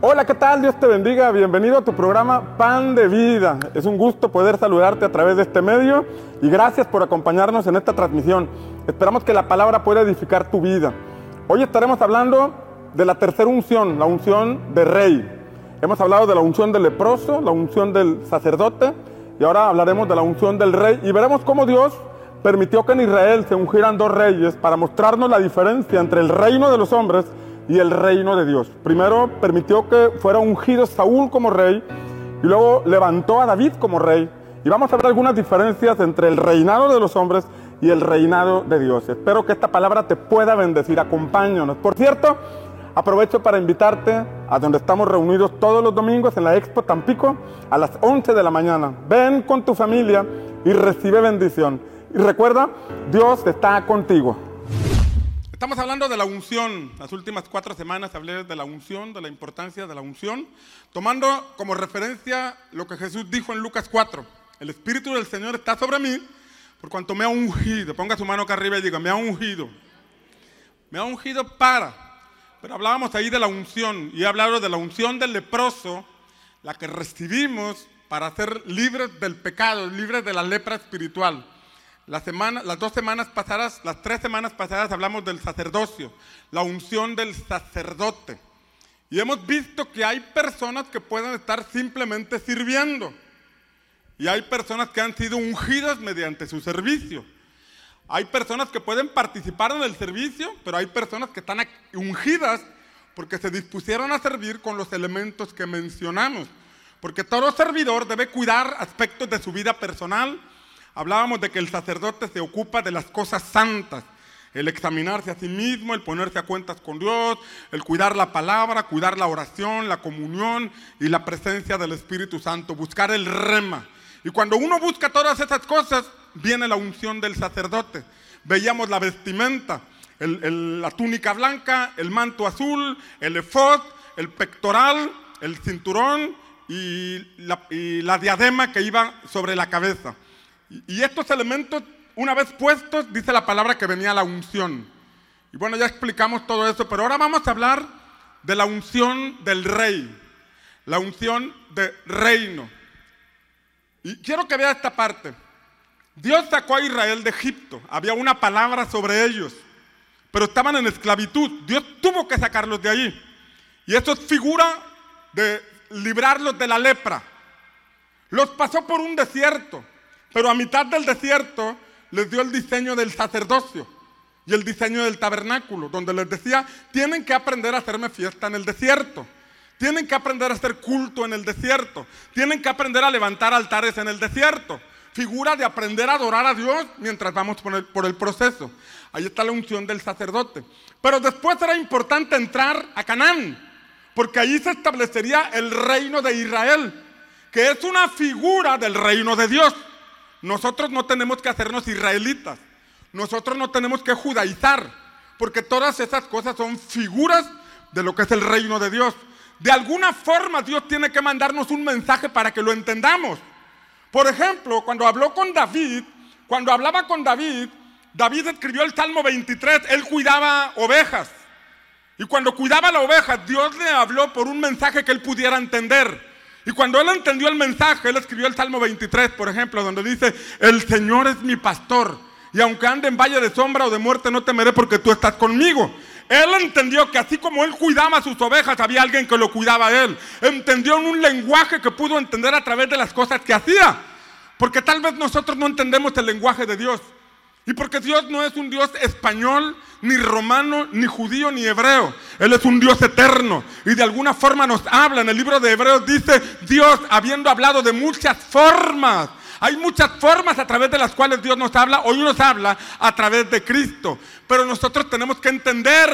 Hola, ¿qué tal? Dios te bendiga. Bienvenido a tu programa Pan de Vida. Es un gusto poder saludarte a través de este medio y gracias por acompañarnos en esta transmisión. Esperamos que la palabra pueda edificar tu vida. Hoy estaremos hablando de la tercera unción, la unción de rey. Hemos hablado de la unción del leproso, la unción del sacerdote y ahora hablaremos de la unción del rey y veremos cómo Dios permitió que en Israel se ungieran dos reyes para mostrarnos la diferencia entre el reino de los hombres y el reino de Dios. Primero permitió que fuera ungido Saúl como rey y luego levantó a David como rey. Y vamos a ver algunas diferencias entre el reinado de los hombres y el reinado de Dios. Espero que esta palabra te pueda bendecir. Acompáñanos. Por cierto, aprovecho para invitarte a donde estamos reunidos todos los domingos en la Expo Tampico a las 11 de la mañana. Ven con tu familia y recibe bendición. Y recuerda, Dios está contigo. Estamos hablando de la unción. Las últimas cuatro semanas hablé de la unción, de la importancia de la unción, tomando como referencia lo que Jesús dijo en Lucas 4. El Espíritu del Señor está sobre mí por cuanto me ha ungido. Ponga su mano acá arriba y diga, me ha ungido. Me ha ungido para. Pero hablábamos ahí de la unción y he hablado de la unción del leproso, la que recibimos para ser libres del pecado, libres de la lepra espiritual. Las dos semanas pasadas, las tres semanas pasadas hablamos del sacerdocio, la unción del sacerdote. Y hemos visto que hay personas que pueden estar simplemente sirviendo. Y hay personas que han sido ungidas mediante su servicio. Hay personas que pueden participar en el servicio, pero hay personas que están ungidas porque se dispusieron a servir con los elementos que mencionamos. Porque todo servidor debe cuidar aspectos de su vida personal, Hablábamos de que el sacerdote se ocupa de las cosas santas, el examinarse a sí mismo, el ponerse a cuentas con Dios, el cuidar la palabra, cuidar la oración, la comunión y la presencia del Espíritu Santo, buscar el rema. Y cuando uno busca todas esas cosas, viene la unción del sacerdote. Veíamos la vestimenta, la túnica blanca, el manto azul, el efod, el pectoral, el cinturón y la diadema que iba sobre la cabeza. Y estos elementos, una vez puestos, dice la palabra que venía la unción. Y bueno, ya explicamos todo eso, pero ahora vamos a hablar de la unción del rey, la unción de reino. Y quiero que vea esta parte. Dios sacó a Israel de Egipto, había una palabra sobre ellos, pero estaban en esclavitud. Dios tuvo que sacarlos de allí. Y esto es figura de librarlos de la lepra. Los pasó por un desierto. Pero a mitad del desierto les dio el diseño del sacerdocio y el diseño del tabernáculo, donde les decía, tienen que aprender a hacerme fiesta en el desierto. Tienen que aprender a hacer culto en el desierto. Tienen que aprender a levantar altares en el desierto. Figura de aprender a adorar a Dios mientras vamos por el, por el proceso. Ahí está la unción del sacerdote. Pero después era importante entrar a Canaán, porque ahí se establecería el reino de Israel, que es una figura del reino de Dios. Nosotros no tenemos que hacernos israelitas. Nosotros no tenemos que judaizar. Porque todas esas cosas son figuras de lo que es el reino de Dios. De alguna forma Dios tiene que mandarnos un mensaje para que lo entendamos. Por ejemplo, cuando habló con David, cuando hablaba con David, David escribió el Salmo 23, él cuidaba ovejas. Y cuando cuidaba la oveja, Dios le habló por un mensaje que él pudiera entender. Y cuando él entendió el mensaje, él escribió el Salmo 23, por ejemplo, donde dice, el Señor es mi pastor. Y aunque ande en valle de sombra o de muerte, no temeré porque tú estás conmigo. Él entendió que así como él cuidaba a sus ovejas, había alguien que lo cuidaba a él. Entendió en un lenguaje que pudo entender a través de las cosas que hacía. Porque tal vez nosotros no entendemos el lenguaje de Dios. Y porque Dios no es un Dios español, ni romano, ni judío, ni hebreo. Él es un Dios eterno. Y de alguna forma nos habla. En el libro de Hebreos dice, Dios habiendo hablado de muchas formas. Hay muchas formas a través de las cuales Dios nos habla. Hoy nos habla a través de Cristo. Pero nosotros tenemos que entender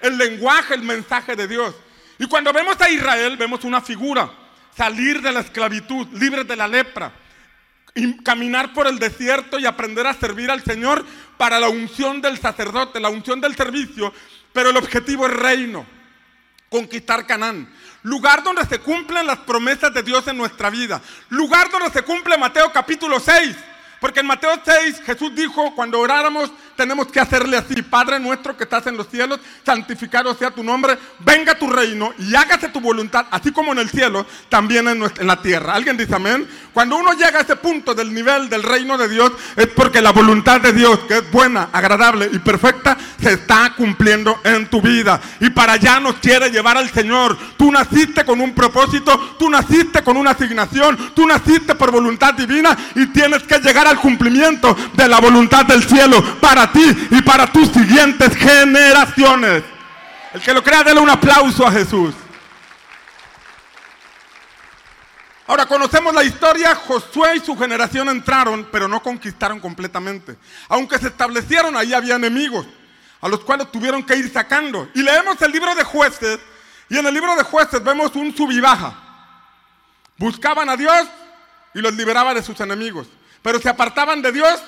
el lenguaje, el mensaje de Dios. Y cuando vemos a Israel, vemos una figura. Salir de la esclavitud, libre de la lepra y caminar por el desierto y aprender a servir al Señor para la unción del sacerdote, la unción del servicio, pero el objetivo es reino, conquistar Canaán. Lugar donde se cumplen las promesas de Dios en nuestra vida. Lugar donde se cumple Mateo capítulo 6. Porque en Mateo 6 Jesús dijo, cuando oráramos, tenemos que hacerle así. Padre nuestro que estás en los cielos, santificado sea tu nombre, venga tu reino y hágase tu voluntad, así como en el cielo, también en, la tierra. ¿Alguien dice amén? Cuando uno llega a ese punto del nivel del reino de Dios, es porque la voluntad de Dios, que es buena, agradable y perfecta, se está cumpliendo en tu vida. Y para allá nos quiere llevar al Señor. Tú naciste con un propósito, tú naciste con una asignación, tú naciste por voluntad divina y tienes que llegar al cumplimiento de la voluntad del cielo para ti y para tus siguientes generaciones. El que lo crea, déle un aplauso a Jesús. Ahora conocemos la historia, Josué y su generación entraron, pero no conquistaron completamente. Aunque se establecieron, ahí había enemigos, a los cuales tuvieron que ir sacando. Y leemos el libro de jueces, y en el libro de jueces vemos un sub y baja. Buscaban a Dios y los liberaba de sus enemigos, pero se apartaban de Dios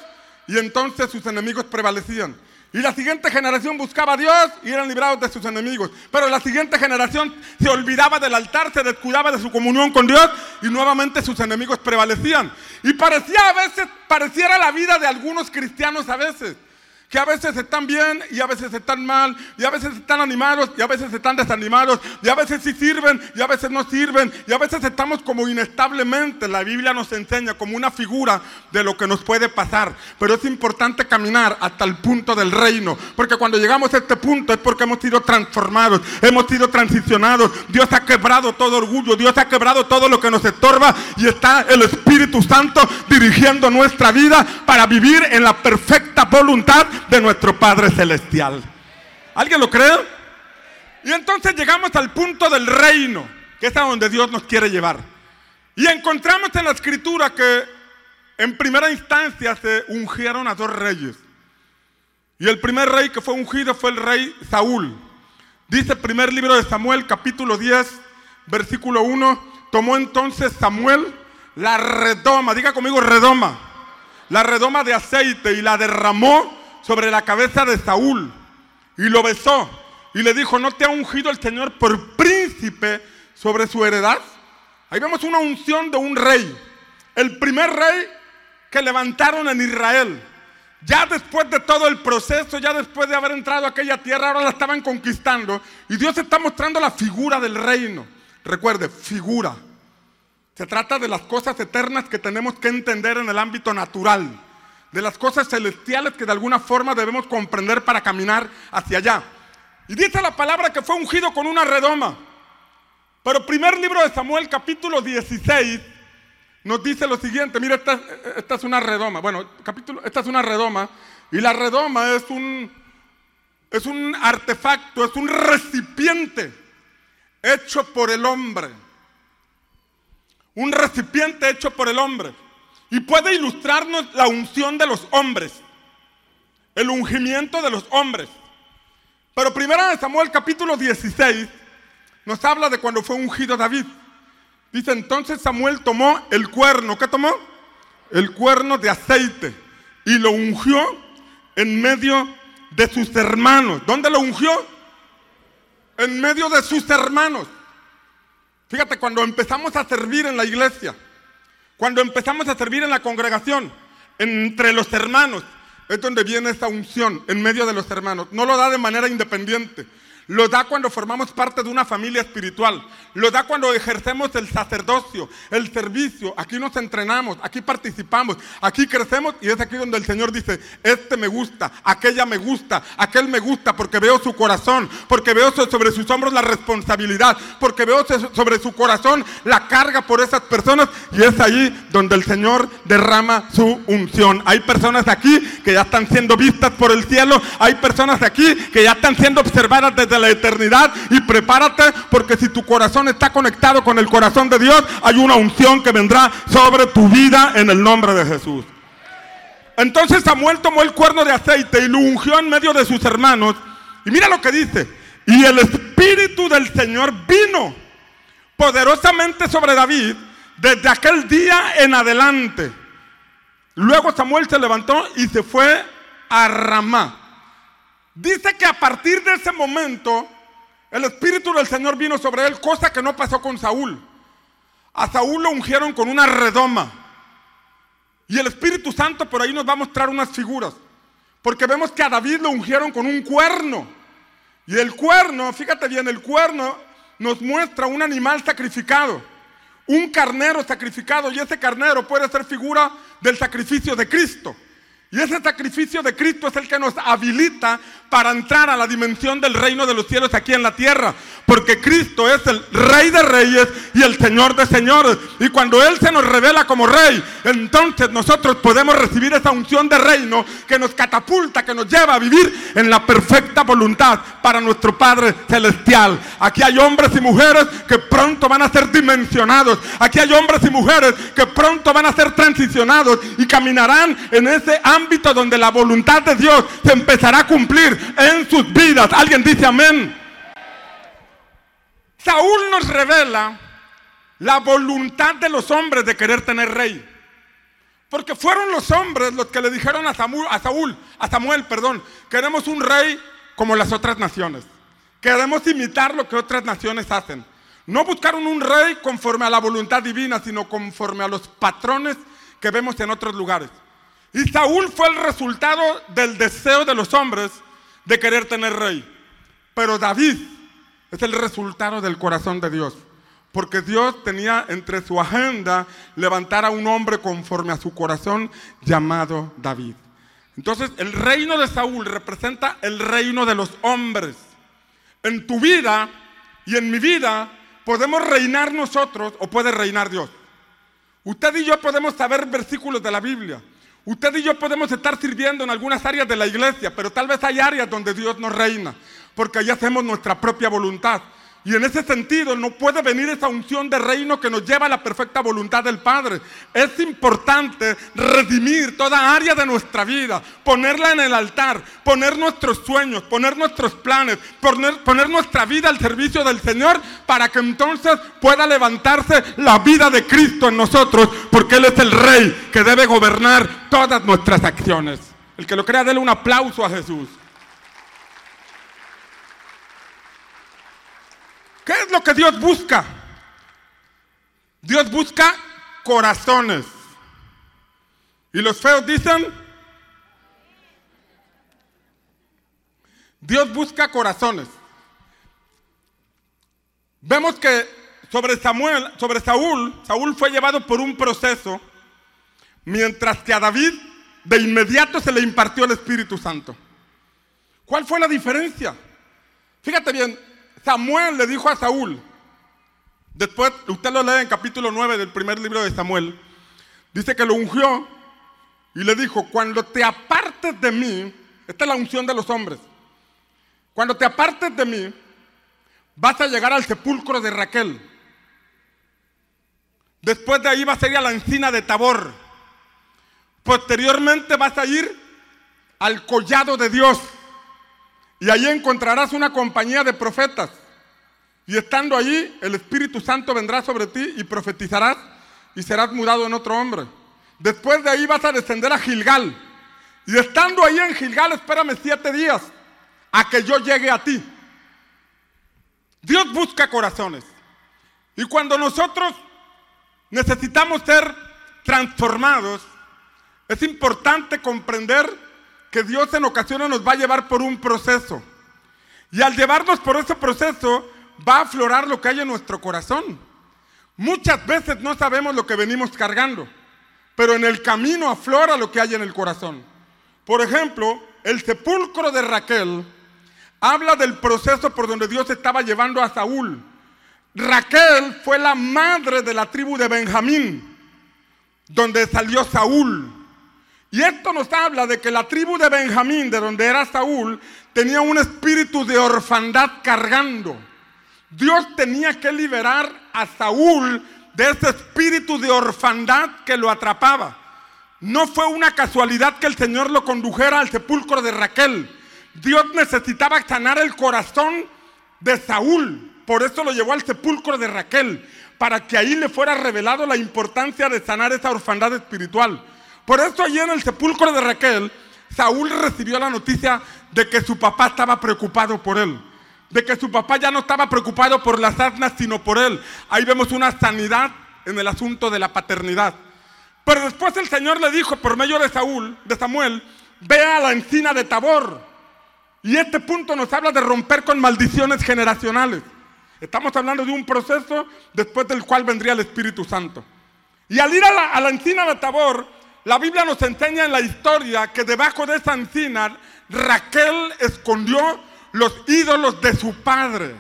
y entonces sus enemigos prevalecían. Y la siguiente generación buscaba a Dios y eran librados de sus enemigos. Pero la siguiente generación se olvidaba del altar, se descuidaba de su comunión con Dios y nuevamente sus enemigos prevalecían. Y parecía a veces, pareciera la vida de algunos cristianos a veces que a veces están bien y a veces están mal, y a veces están animados y a veces están desanimados, y a veces sí sirven y a veces no sirven, y a veces estamos como inestablemente. La Biblia nos enseña como una figura de lo que nos puede pasar, pero es importante caminar hasta el punto del reino, porque cuando llegamos a este punto es porque hemos sido transformados, hemos sido transicionados, Dios ha quebrado todo orgullo, Dios ha quebrado todo lo que nos estorba y está el Espíritu Santo dirigiendo nuestra vida para vivir en la perfecta voluntad de nuestro Padre Celestial. ¿Alguien lo cree? Y entonces llegamos al punto del reino, que es a donde Dios nos quiere llevar. Y encontramos en la escritura que en primera instancia se ungieron a dos reyes. Y el primer rey que fue ungido fue el rey Saúl. Dice el primer libro de Samuel, capítulo 10, versículo 1. Tomó entonces Samuel la redoma, diga conmigo redoma, la redoma de aceite y la derramó sobre la cabeza de Saúl y lo besó y le dijo, ¿no te ha ungido el Señor por príncipe sobre su heredad? Ahí vemos una unción de un rey, el primer rey que levantaron en Israel. Ya después de todo el proceso, ya después de haber entrado a aquella tierra, ahora la estaban conquistando. Y Dios está mostrando la figura del reino. Recuerde, figura. Se trata de las cosas eternas que tenemos que entender en el ámbito natural de las cosas celestiales que de alguna forma debemos comprender para caminar hacia allá. Y dice la palabra que fue ungido con una redoma. Pero primer libro de Samuel, capítulo 16, nos dice lo siguiente. Mira, esta, esta, es una redoma. Bueno, capítulo, esta es una redoma. Y la redoma es un, es un artefacto, es un recipiente hecho por el hombre. Un recipiente hecho por el hombre. Y puede ilustrarnos la unción de los hombres, el ungimiento de los hombres. Pero primero de Samuel capítulo 16 nos habla de cuando fue ungido David. Dice entonces Samuel tomó el cuerno, ¿qué tomó? El cuerno de aceite y lo ungió en medio de sus hermanos. ¿Dónde lo ungió? En medio de sus hermanos. Fíjate, cuando empezamos a servir en la iglesia, cuando empezamos a servir en la congregación, entre los hermanos, es donde viene esa unción, en medio de los hermanos. No lo da de manera independiente. Lo da cuando formamos parte de una familia espiritual. Lo da cuando ejercemos el sacerdocio, el servicio. Aquí nos entrenamos, aquí participamos, aquí crecemos y es aquí donde el Señor dice, este me gusta, aquella me gusta, aquel me gusta porque veo su corazón, porque veo sobre sus hombros la responsabilidad, porque veo sobre su corazón la carga por esas personas y es ahí donde el Señor derrama su unción. Hay personas aquí que ya están siendo vistas por el cielo, hay personas aquí que ya están siendo observadas desde la eternidad y prepárate porque si tu corazón está conectado con el corazón de Dios, hay una unción que vendrá sobre tu vida en el nombre de Jesús. Entonces Samuel tomó el cuerno de aceite y lo ungió en medio de sus hermanos. Y mira lo que dice. Y el Espíritu del Señor vino poderosamente sobre David desde aquel día en adelante. Luego Samuel se levantó y se fue a Ramá. Dice que a partir de ese momento el Espíritu del Señor vino sobre él, cosa que no pasó con Saúl. A Saúl lo ungieron con una redoma. Y el Espíritu Santo por ahí nos va a mostrar unas figuras. Porque vemos que a David lo ungieron con un cuerno. Y el cuerno, fíjate bien, el cuerno nos muestra un animal sacrificado, un carnero sacrificado. Y ese carnero puede ser figura del sacrificio de Cristo. Y ese sacrificio de Cristo es el que nos habilita para entrar a la dimensión del reino de los cielos aquí en la tierra. Porque Cristo es el rey de reyes y el señor de señores. Y cuando Él se nos revela como rey, entonces nosotros podemos recibir esa unción de reino que nos catapulta, que nos lleva a vivir en la perfecta voluntad para nuestro Padre Celestial. Aquí hay hombres y mujeres que pronto van a ser dimensionados. Aquí hay hombres y mujeres que pronto van a ser transicionados y caminarán en ese ámbito donde la voluntad de Dios se empezará a cumplir en sus vidas. Alguien dice amén. Saúl nos revela la voluntad de los hombres de querer tener rey. Porque fueron los hombres los que le dijeron a Saúl, a Saúl, a Samuel, perdón, queremos un rey como las otras naciones. Queremos imitar lo que otras naciones hacen. No buscaron un rey conforme a la voluntad divina, sino conforme a los patrones que vemos en otros lugares. Y Saúl fue el resultado del deseo de los hombres de querer tener rey. Pero David es el resultado del corazón de Dios. Porque Dios tenía entre su agenda levantar a un hombre conforme a su corazón llamado David. Entonces el reino de Saúl representa el reino de los hombres. En tu vida y en mi vida podemos reinar nosotros o puede reinar Dios. Usted y yo podemos saber versículos de la Biblia. Usted y yo podemos estar sirviendo en algunas áreas de la iglesia, pero tal vez hay áreas donde Dios nos reina, porque ahí hacemos nuestra propia voluntad. Y en ese sentido no puede venir esa unción de reino que nos lleva a la perfecta voluntad del Padre. Es importante redimir toda área de nuestra vida, ponerla en el altar, poner nuestros sueños, poner nuestros planes, poner, poner nuestra vida al servicio del Señor para que entonces pueda levantarse la vida de Cristo en nosotros, porque Él es el Rey que debe gobernar todas nuestras acciones. El que lo crea, déle un aplauso a Jesús. ¿Qué es lo que Dios busca? Dios busca corazones. Y los feos dicen, Dios busca corazones. Vemos que sobre Samuel, sobre Saúl, Saúl fue llevado por un proceso, mientras que a David de inmediato se le impartió el Espíritu Santo. ¿Cuál fue la diferencia? Fíjate bien, Samuel le dijo a Saúl, después, usted lo lee en capítulo 9 del primer libro de Samuel, dice que lo ungió y le dijo, cuando te apartes de mí, esta es la unción de los hombres, cuando te apartes de mí, vas a llegar al sepulcro de Raquel. Después de ahí vas a ir a la encina de Tabor. Posteriormente vas a ir al collado de Dios. Y allí encontrarás una compañía de profetas. Y estando allí, el Espíritu Santo vendrá sobre ti y profetizarás y serás mudado en otro hombre. Después de ahí vas a descender a Gilgal. Y estando ahí en Gilgal, espérame siete días a que yo llegue a ti. Dios busca corazones. Y cuando nosotros necesitamos ser transformados, es importante comprender que Dios en ocasiones nos va a llevar por un proceso. Y al llevarnos por ese proceso, va a aflorar lo que hay en nuestro corazón. Muchas veces no sabemos lo que venimos cargando, pero en el camino aflora lo que hay en el corazón. Por ejemplo, el sepulcro de Raquel habla del proceso por donde Dios estaba llevando a Saúl. Raquel fue la madre de la tribu de Benjamín, donde salió Saúl. Y esto nos habla de que la tribu de Benjamín, de donde era Saúl, tenía un espíritu de orfandad cargando. Dios tenía que liberar a Saúl de ese espíritu de orfandad que lo atrapaba. No fue una casualidad que el Señor lo condujera al sepulcro de Raquel. Dios necesitaba sanar el corazón de Saúl. Por eso lo llevó al sepulcro de Raquel, para que ahí le fuera revelado la importancia de sanar esa orfandad espiritual. Por eso allí en el sepulcro de Raquel, Saúl recibió la noticia de que su papá estaba preocupado por él. De que su papá ya no estaba preocupado por las asnas, sino por él. Ahí vemos una sanidad en el asunto de la paternidad. Pero después el Señor le dijo por medio de Saúl, de Samuel, ve a la encina de Tabor. Y este punto nos habla de romper con maldiciones generacionales. Estamos hablando de un proceso después del cual vendría el Espíritu Santo. Y al ir a la, a la encina de Tabor, la Biblia nos enseña en la historia que debajo de esa encina Raquel escondió los ídolos de su padre.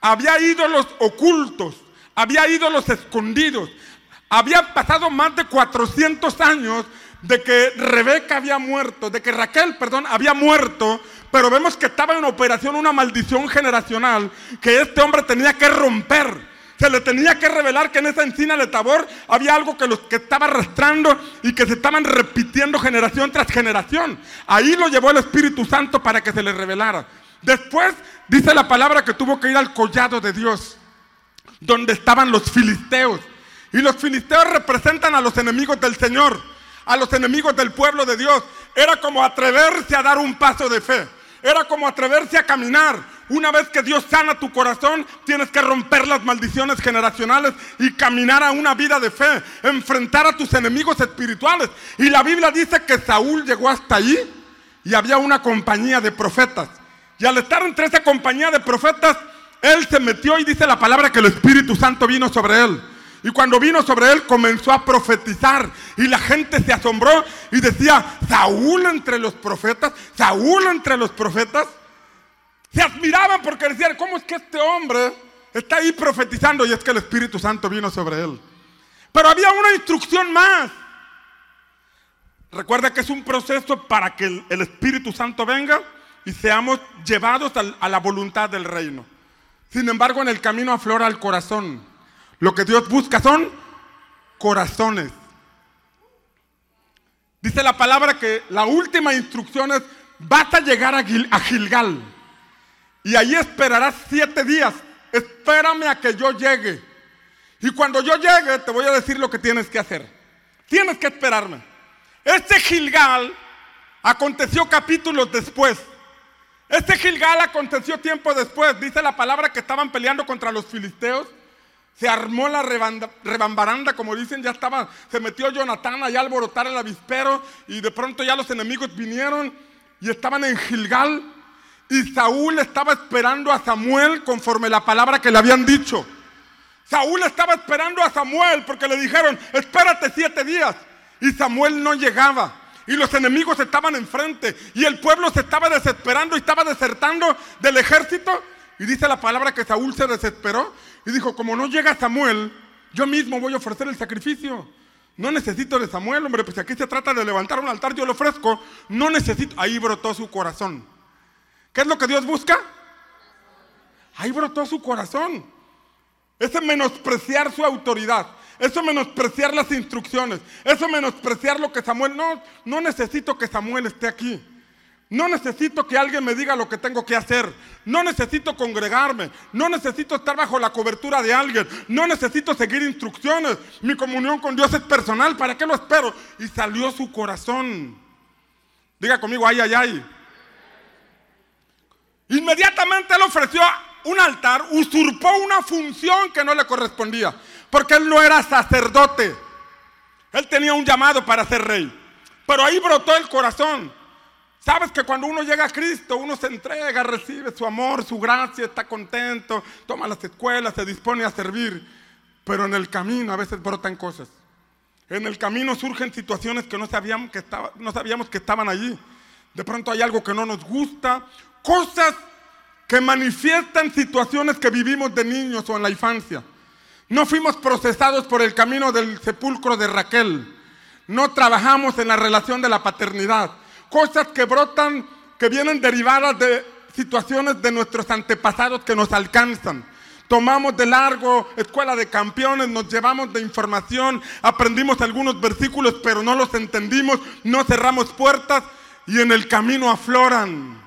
Había ídolos ocultos, había ídolos escondidos. Había pasado más de 400 años de que Rebeca había muerto, de que Raquel, perdón, había muerto, pero vemos que estaba en operación una maldición generacional que este hombre tenía que romper. Se le tenía que revelar que en esa encina de Tabor había algo que los que estaba arrastrando y que se estaban repitiendo generación tras generación. Ahí lo llevó el Espíritu Santo para que se le revelara. Después dice la palabra que tuvo que ir al collado de Dios, donde estaban los filisteos. Y los filisteos representan a los enemigos del Señor, a los enemigos del pueblo de Dios. Era como atreverse a dar un paso de fe. Era como atreverse a caminar. Una vez que Dios sana tu corazón, tienes que romper las maldiciones generacionales y caminar a una vida de fe, enfrentar a tus enemigos espirituales. Y la Biblia dice que Saúl llegó hasta allí y había una compañía de profetas. Y al estar entre esa compañía de profetas, él se metió y dice la palabra que el Espíritu Santo vino sobre él. Y cuando vino sobre él comenzó a profetizar. Y la gente se asombró y decía, Saúl entre los profetas, Saúl entre los profetas. Se admiraban porque decían, ¿cómo es que este hombre está ahí profetizando? Y es que el Espíritu Santo vino sobre él. Pero había una instrucción más. Recuerda que es un proceso para que el, Espíritu Santo venga y seamos llevados a la voluntad del reino. Sin embargo, en el camino aflora el corazón. Lo que Dios busca son corazones. Dice la palabra que la última instrucción es, vas a llegar a Gilgal. Y ahí esperarás siete días. Espérame a que yo llegue. Y cuando yo llegue, te voy a decir lo que tienes que hacer. Tienes que esperarme. Este Gilgal aconteció capítulos después. Este Gilgal aconteció tiempo después. Dice la palabra que estaban peleando contra los filisteos. Se armó la rebambaranda, como dicen, ya estaba, se metió Jonatán allá a alborotar el avispero y de pronto ya los enemigos vinieron y estaban en Gilgal. Y Saúl estaba esperando a Samuel conforme la palabra que le habían dicho. Saúl estaba esperando a Samuel porque le dijeron, espérate siete días. Y Samuel no llegaba. Y los enemigos estaban enfrente. Y el pueblo se estaba desesperando y estaba desertando del ejército. Y dice la palabra que Saúl se desesperó y dijo, como no llega Samuel, yo mismo voy a ofrecer el sacrificio. No necesito de Samuel, hombre, pues aquí se trata de levantar un altar, yo lo ofrezco. No necesito. Ahí brotó su corazón. ¿Qué es lo que Dios busca? Ahí brotó su corazón. Ese menospreciar su autoridad. Eso menospreciar las instrucciones. Eso menospreciar lo que Samuel. No, no necesito que Samuel esté aquí. No necesito que alguien me diga lo que tengo que hacer. No necesito congregarme. No necesito estar bajo la cobertura de alguien. No necesito seguir instrucciones. Mi comunión con Dios es personal. ¿Para qué lo espero? Y salió su corazón. Diga conmigo, ay, ay, ay. Inmediatamente él ofreció un altar, usurpó una función que no le correspondía, porque él no era sacerdote. Él tenía un llamado para ser rey. Pero ahí brotó el corazón. Sabes que cuando uno llega a Cristo, uno se entrega, recibe su amor, su gracia, está contento, toma las escuelas, se dispone a servir. Pero en el camino a veces brotan cosas. En el camino surgen situaciones que no sabíamos que, no sabíamos que estaban allí. De pronto hay algo que no nos gusta, cosas que manifiestan situaciones que vivimos de niños o en la infancia. No fuimos procesados por el camino del sepulcro de Raquel. No trabajamos en la relación de la paternidad. Cosas que brotan, que vienen derivadas de situaciones de nuestros antepasados que nos alcanzan. Tomamos de largo escuela de campeones, nos llevamos de información, aprendimos algunos versículos, pero no los entendimos, no cerramos puertas y en el camino afloran.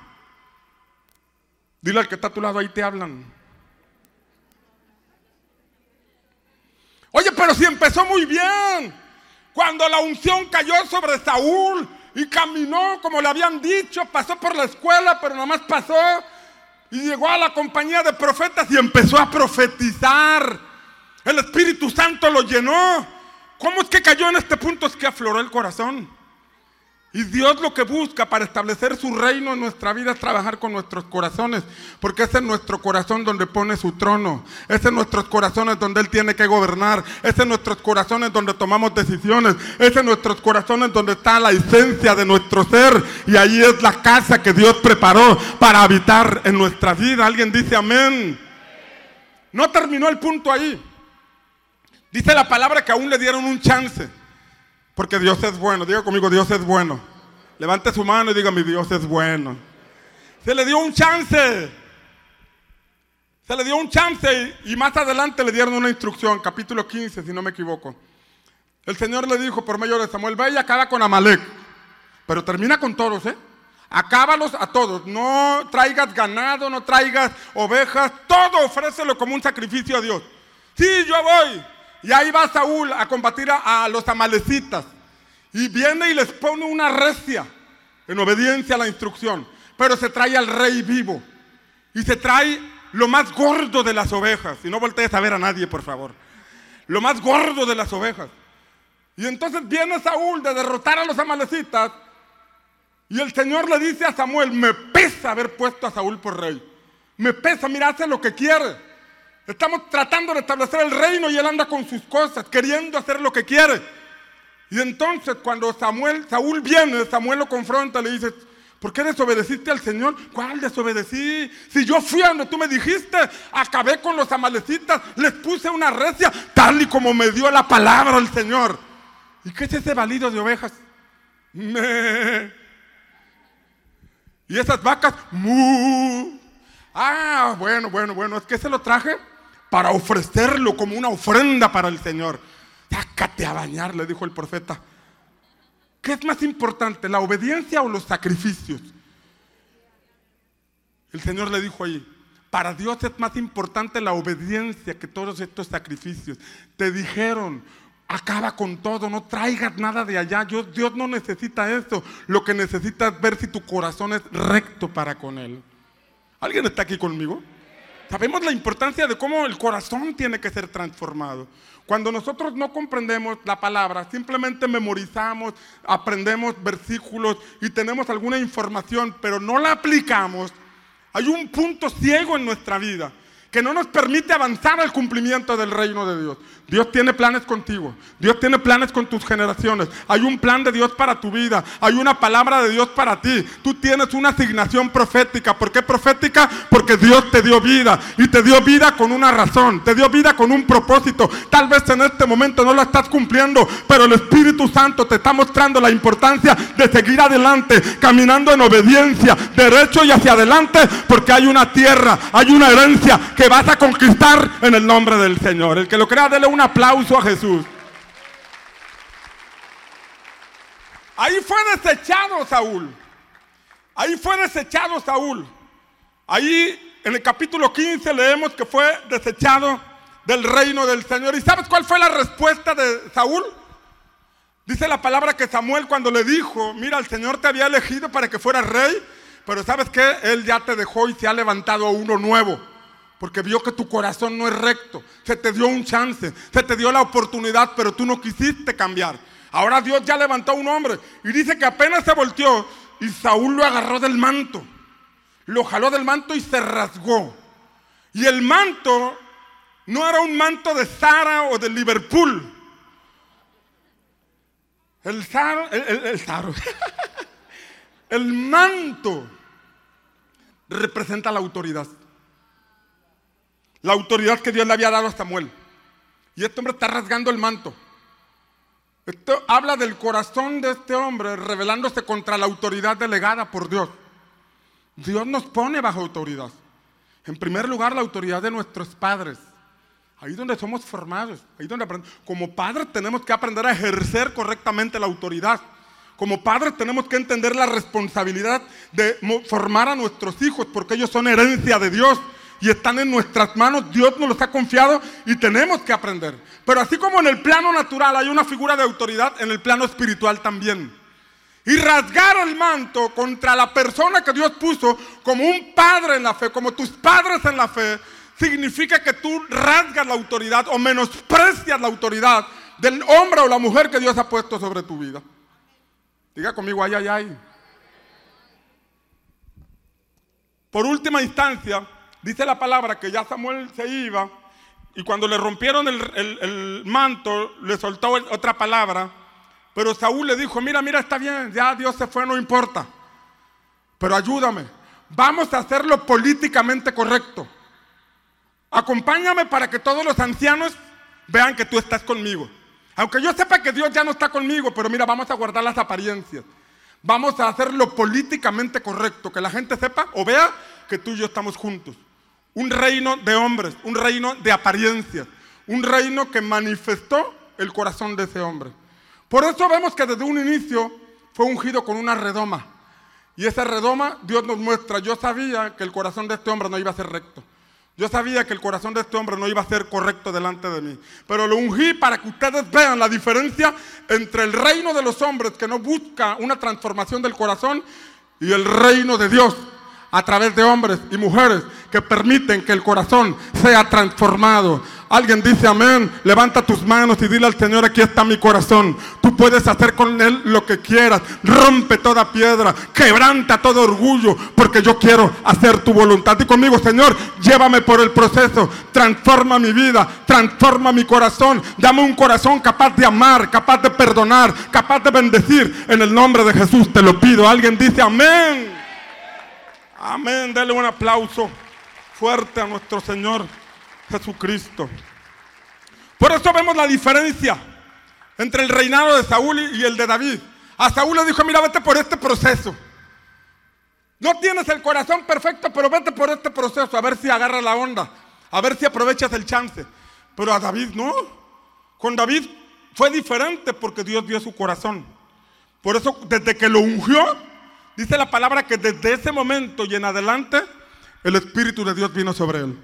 Dile al que está a tu lado, ahí te hablan. Oye, pero si empezó muy bien. Cuando la unción cayó sobre Saúl y caminó como le habían dicho, pasó por la escuela, pero nada más pasó y llegó a la compañía de profetas y empezó a profetizar. El Espíritu Santo lo llenó. ¿Cómo es que cayó en este punto? Es que afloró el corazón. Y Dios lo que busca para establecer su reino en nuestra vida es trabajar con nuestros corazones, porque es en nuestro corazón donde pone su trono, es en nuestros corazones donde Él tiene que gobernar, es en nuestros corazones donde tomamos decisiones, es en nuestros corazones donde está la esencia de nuestro ser y ahí es la casa que Dios preparó para habitar en nuestra vida. Alguien dice amén. No terminó el punto ahí. Dice la palabra que aún le dieron un chance. Porque Dios es bueno. Diga conmigo, Dios es bueno. Levante su mano y diga, mi Dios es bueno. Se le dio un chance. Se le dio un chance y, más adelante le dieron una instrucción, capítulo 15, si no me equivoco. El Señor le dijo por medio de Samuel, ve y acaba con Amalek. Pero termina con todos, ¿eh? Acábalos a todos. No traigas ganado, no traigas ovejas. Todo ofrécelo como un sacrificio a Dios. Sí, yo voy. Y ahí va Saúl a combatir a, los amalecitas. Y viene y les pone una recia en obediencia a la instrucción. Pero se trae al rey vivo. Y se trae lo más gordo de las ovejas. Y no voltees a ver a nadie, por favor. Lo más gordo de las ovejas. Y entonces viene Saúl de derrotar a los amalecitas. Y el Señor le dice a Samuel, me pesa haber puesto a Saúl por rey. Me pesa, mira, hace lo que quiere. Estamos tratando de establecer el reino y él anda con sus cosas, queriendo hacer lo que quiere. Y entonces cuando Samuel, Saúl viene, Samuel lo confronta, le dice, ¿por qué desobedeciste al Señor? ¿Cuál desobedecí? Si yo fui a donde tú me dijiste, acabé con los amalecitas, les puse una recia, tal y como me dio la palabra el Señor. ¿Y qué es ese balido de ovejas? Y esas vacas, mu. Ah, bueno, bueno, bueno, es que se lo traje para ofrecerlo como una ofrenda para el Señor. Sácate a bañar, le dijo el profeta. ¿Qué es más importante, la obediencia o los sacrificios? El Señor le dijo ahí, para Dios es más importante la obediencia que todos estos sacrificios. Te dijeron, acaba con todo, no traigas nada de allá. Dios, Dios no necesita eso. Lo que necesita es ver si tu corazón es recto para con Él. ¿Alguien está aquí conmigo? Sabemos la importancia de cómo el corazón tiene que ser transformado. Cuando nosotros no comprendemos la palabra, simplemente memorizamos, aprendemos versículos y tenemos alguna información, pero no la aplicamos, hay un punto ciego en nuestra vida que no nos permite avanzar al cumplimiento del reino de Dios. Dios tiene planes contigo. Dios tiene planes con tus generaciones. Hay un plan de Dios para tu vida. Hay una palabra de Dios para ti. Tú tienes una asignación profética. ¿Por qué profética? Porque Dios te dio vida. Y te dio vida con una razón. Te dio vida con un propósito. Tal vez en este momento no lo estás cumpliendo. Pero el Espíritu Santo te está mostrando la importancia de seguir adelante. Caminando en obediencia. Derecho y hacia adelante. Porque hay una tierra. Hay una herencia que vas a conquistar en el nombre del Señor. El que lo crea, dele un aplauso a Jesús. Ahí fue desechado Saúl. Ahí fue desechado Saúl. Ahí en el capítulo 15 leemos que fue desechado del reino del Señor. ¿Y sabes cuál fue la respuesta de Saúl? Dice la palabra que Samuel cuando le dijo, mira, el Señor te había elegido para que fueras rey, pero sabes que Él ya te dejó y se ha levantado a uno nuevo porque vio que tu corazón no es recto. Se te dio un chance, se te dio la oportunidad, pero tú no quisiste cambiar. Ahora Dios ya levantó a un hombre y dice que apenas se volteó y Saúl lo agarró del manto. Lo jaló del manto y se rasgó. Y el manto no era un manto de Sara o de Liverpool. El Sara, el, el, el manto representa la autoridad la autoridad que Dios le había dado a Samuel. Y este hombre está rasgando el manto. Esto habla del corazón de este hombre revelándose contra la autoridad delegada por Dios. Dios nos pone bajo autoridad. En primer lugar, la autoridad de nuestros padres. Ahí donde somos formados, ahí donde. Como padres tenemos que aprender a ejercer correctamente la autoridad. Como padres tenemos que entender la responsabilidad de formar a nuestros hijos porque ellos son herencia de Dios y están en nuestras manos. Dios nos los ha confiado y tenemos que aprender. Pero así como en el plano natural hay una figura de autoridad, en el plano espiritual también. Y rasgar el manto contra la persona que Dios puso como un padre en la fe, como tus padres en la fe, significa que tú rasgas la autoridad o menosprecias la autoridad del hombre o la mujer que Dios ha puesto sobre tu vida. Diga conmigo, ay, ay, ay. Por última instancia, dice la palabra que ya Samuel se iba y cuando le rompieron el, manto, le soltó otra palabra. Pero Saúl le dijo, mira, mira, está bien, ya Dios se fue, no importa. Pero ayúdame, vamos a hacerlo políticamente correcto. Acompáñame para que todos los ancianos vean que tú estás conmigo. Aunque yo sepa que Dios ya no está conmigo, pero mira, vamos a guardar las apariencias. Vamos a hacerlo políticamente correcto, que la gente sepa o vea que tú y yo estamos juntos. Un reino de hombres, un reino de apariencias, un reino que manifestó el corazón de ese hombre. Por eso vemos que desde un inicio fue ungido con una redoma. Y esa redoma Dios nos muestra, yo sabía que el corazón de este hombre no iba a ser recto. Yo sabía que el corazón de este hombre no iba a ser correcto delante de mí. Pero lo ungí para que ustedes vean la diferencia entre el reino de los hombres que no busca una transformación del corazón y el reino de Dios a través de hombres y mujeres que permiten que el corazón sea transformado. Alguien dice amén, levanta tus manos y dile al Señor, aquí está mi corazón. Tú puedes hacer con él lo que quieras. Rompe toda piedra, quebranta todo orgullo, porque yo quiero hacer tu voluntad. Y conmigo, Señor, llévame por el proceso, transforma mi vida, transforma mi corazón. Dame un corazón capaz de amar, capaz de perdonar, capaz de bendecir. En el nombre de Jesús te lo pido. Alguien dice amén. Amén. Dele un aplauso fuerte a nuestro Señor Jesucristo. Por eso vemos la diferencia entre el reinado de Saúl y el de David. A Saúl le dijo, mira, vete por este proceso. No tienes el corazón perfecto, pero vete por este proceso, a ver si agarra la onda, a ver si aprovechas el chance. Pero a David no. Con David fue diferente porque Dios dio su corazón. Por eso, desde que lo ungió, dice la palabra que desde ese momento y en adelante, el Espíritu de Dios vino sobre él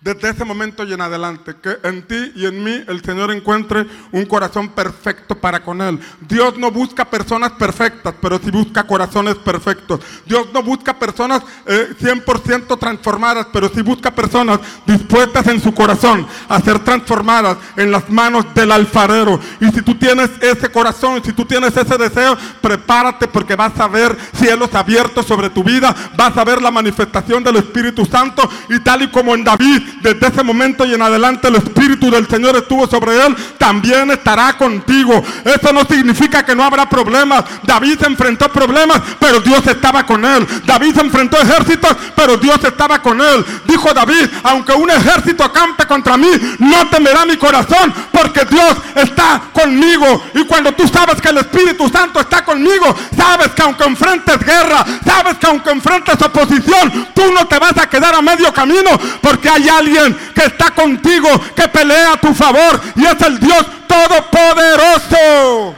desde ese momento y en adelante, que en ti y en mí el Señor encuentre un corazón perfecto para con Él. Dios no busca personas perfectas, pero sí busca corazones perfectos. Dios no busca personas 100% eh, transformadas, pero sí busca personas dispuestas en su corazón a ser transformadas en las manos del alfarero. Y si tú tienes ese corazón, si tú tienes ese deseo, prepárate porque vas a ver cielos abiertos sobre tu vida, vas a ver la manifestación del Espíritu Santo y tal y como en David desde ese momento y en adelante el Espíritu del Señor estuvo sobre él, también estará contigo. Eso no significa que no habrá problemas. David se enfrentó problemas, pero Dios estaba con él. David se enfrentó ejércitos, pero Dios estaba con él. Dijo David, aunque un ejército acampe contra mí, no temerá mi corazón, porque Dios está conmigo. Y cuando tú sabes que el Espíritu Santo está conmigo, sabes que aunque enfrentes guerra, sabes que aunque enfrentes oposición, tú no te vas a quedar a medio camino, porque hay alguien que está contigo, que pelea a tu favor y es el Dios Todopoderoso.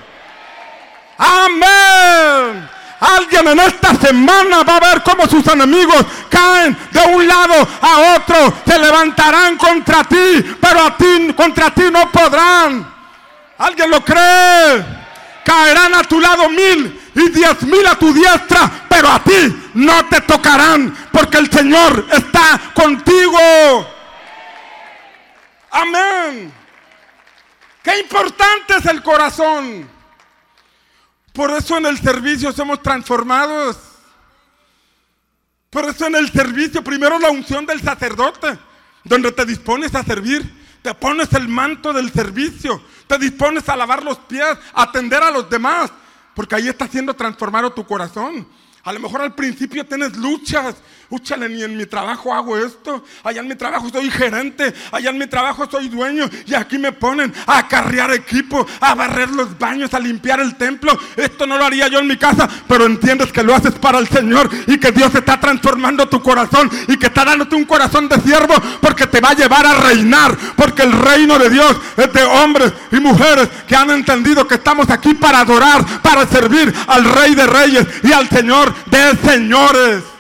Amén. Alguien en esta semana va a ver cómo sus enemigos caen de un lado a otro, se levantarán contra ti, pero a ti contra ti no podrán. ¿Alguien lo cree? Caerán a tu lado mil y diez mil a tu diestra, pero a ti no te tocarán, porque el Señor está contigo. Amén. Qué importante es el corazón. Por eso en el servicio somos transformados. Por eso en el servicio, primero la unción del sacerdote, donde te dispones a servir, te pones el manto del servicio, te dispones a lavar los pies, a atender a los demás, porque ahí está siendo transformado tu corazón. A lo mejor al principio tienes luchas. Úchale, ni en mi trabajo hago esto. Allá en mi trabajo soy gerente. Allá en mi trabajo soy dueño. Y aquí me ponen a acarrear equipo, a barrer los baños, a limpiar el templo. Esto no lo haría yo en mi casa. Pero entiendes que lo haces para el Señor. Y que Dios está transformando tu corazón. Y que está dándote un corazón de siervo. Porque te va a llevar a reinar. Porque el reino de Dios es de hombres y mujeres que han entendido que estamos aquí para adorar, para servir al Rey de Reyes y al Señor de señores.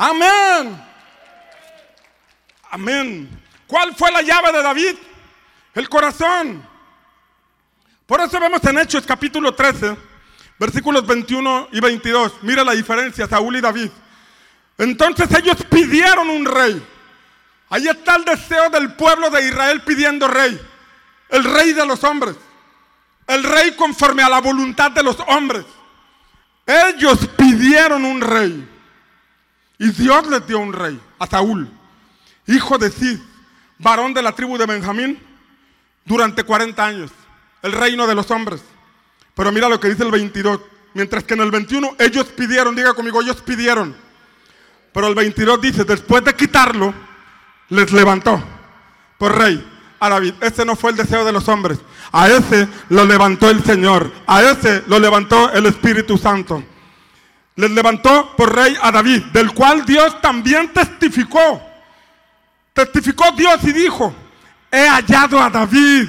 Amén. Amén. ¿Cuál fue la llave de David? El corazón. Por eso vemos en Hechos capítulo 13, versículos 21 y 22. Mira la diferencia, Saúl y David. Entonces ellos pidieron un rey. Ahí está el deseo del pueblo de Israel pidiendo rey. El rey de los hombres. El rey conforme a la voluntad de los hombres. Ellos pidieron un rey. Y Dios les dio un rey, a Saúl, hijo de Cis, varón de la tribu de Benjamín, durante 40 años, el reino de los hombres. Pero mira lo que dice el 22. Mientras que en el 21 ellos pidieron, diga conmigo, ellos pidieron. Pero el 22 dice, después de quitarlo, les levantó por rey a David. Ese no fue el deseo de los hombres. A ese lo levantó el Señor. A ese lo levantó el Espíritu Santo. Les levantó por rey a David, del cual Dios también testificó. Testificó Dios y dijo, he hallado a David,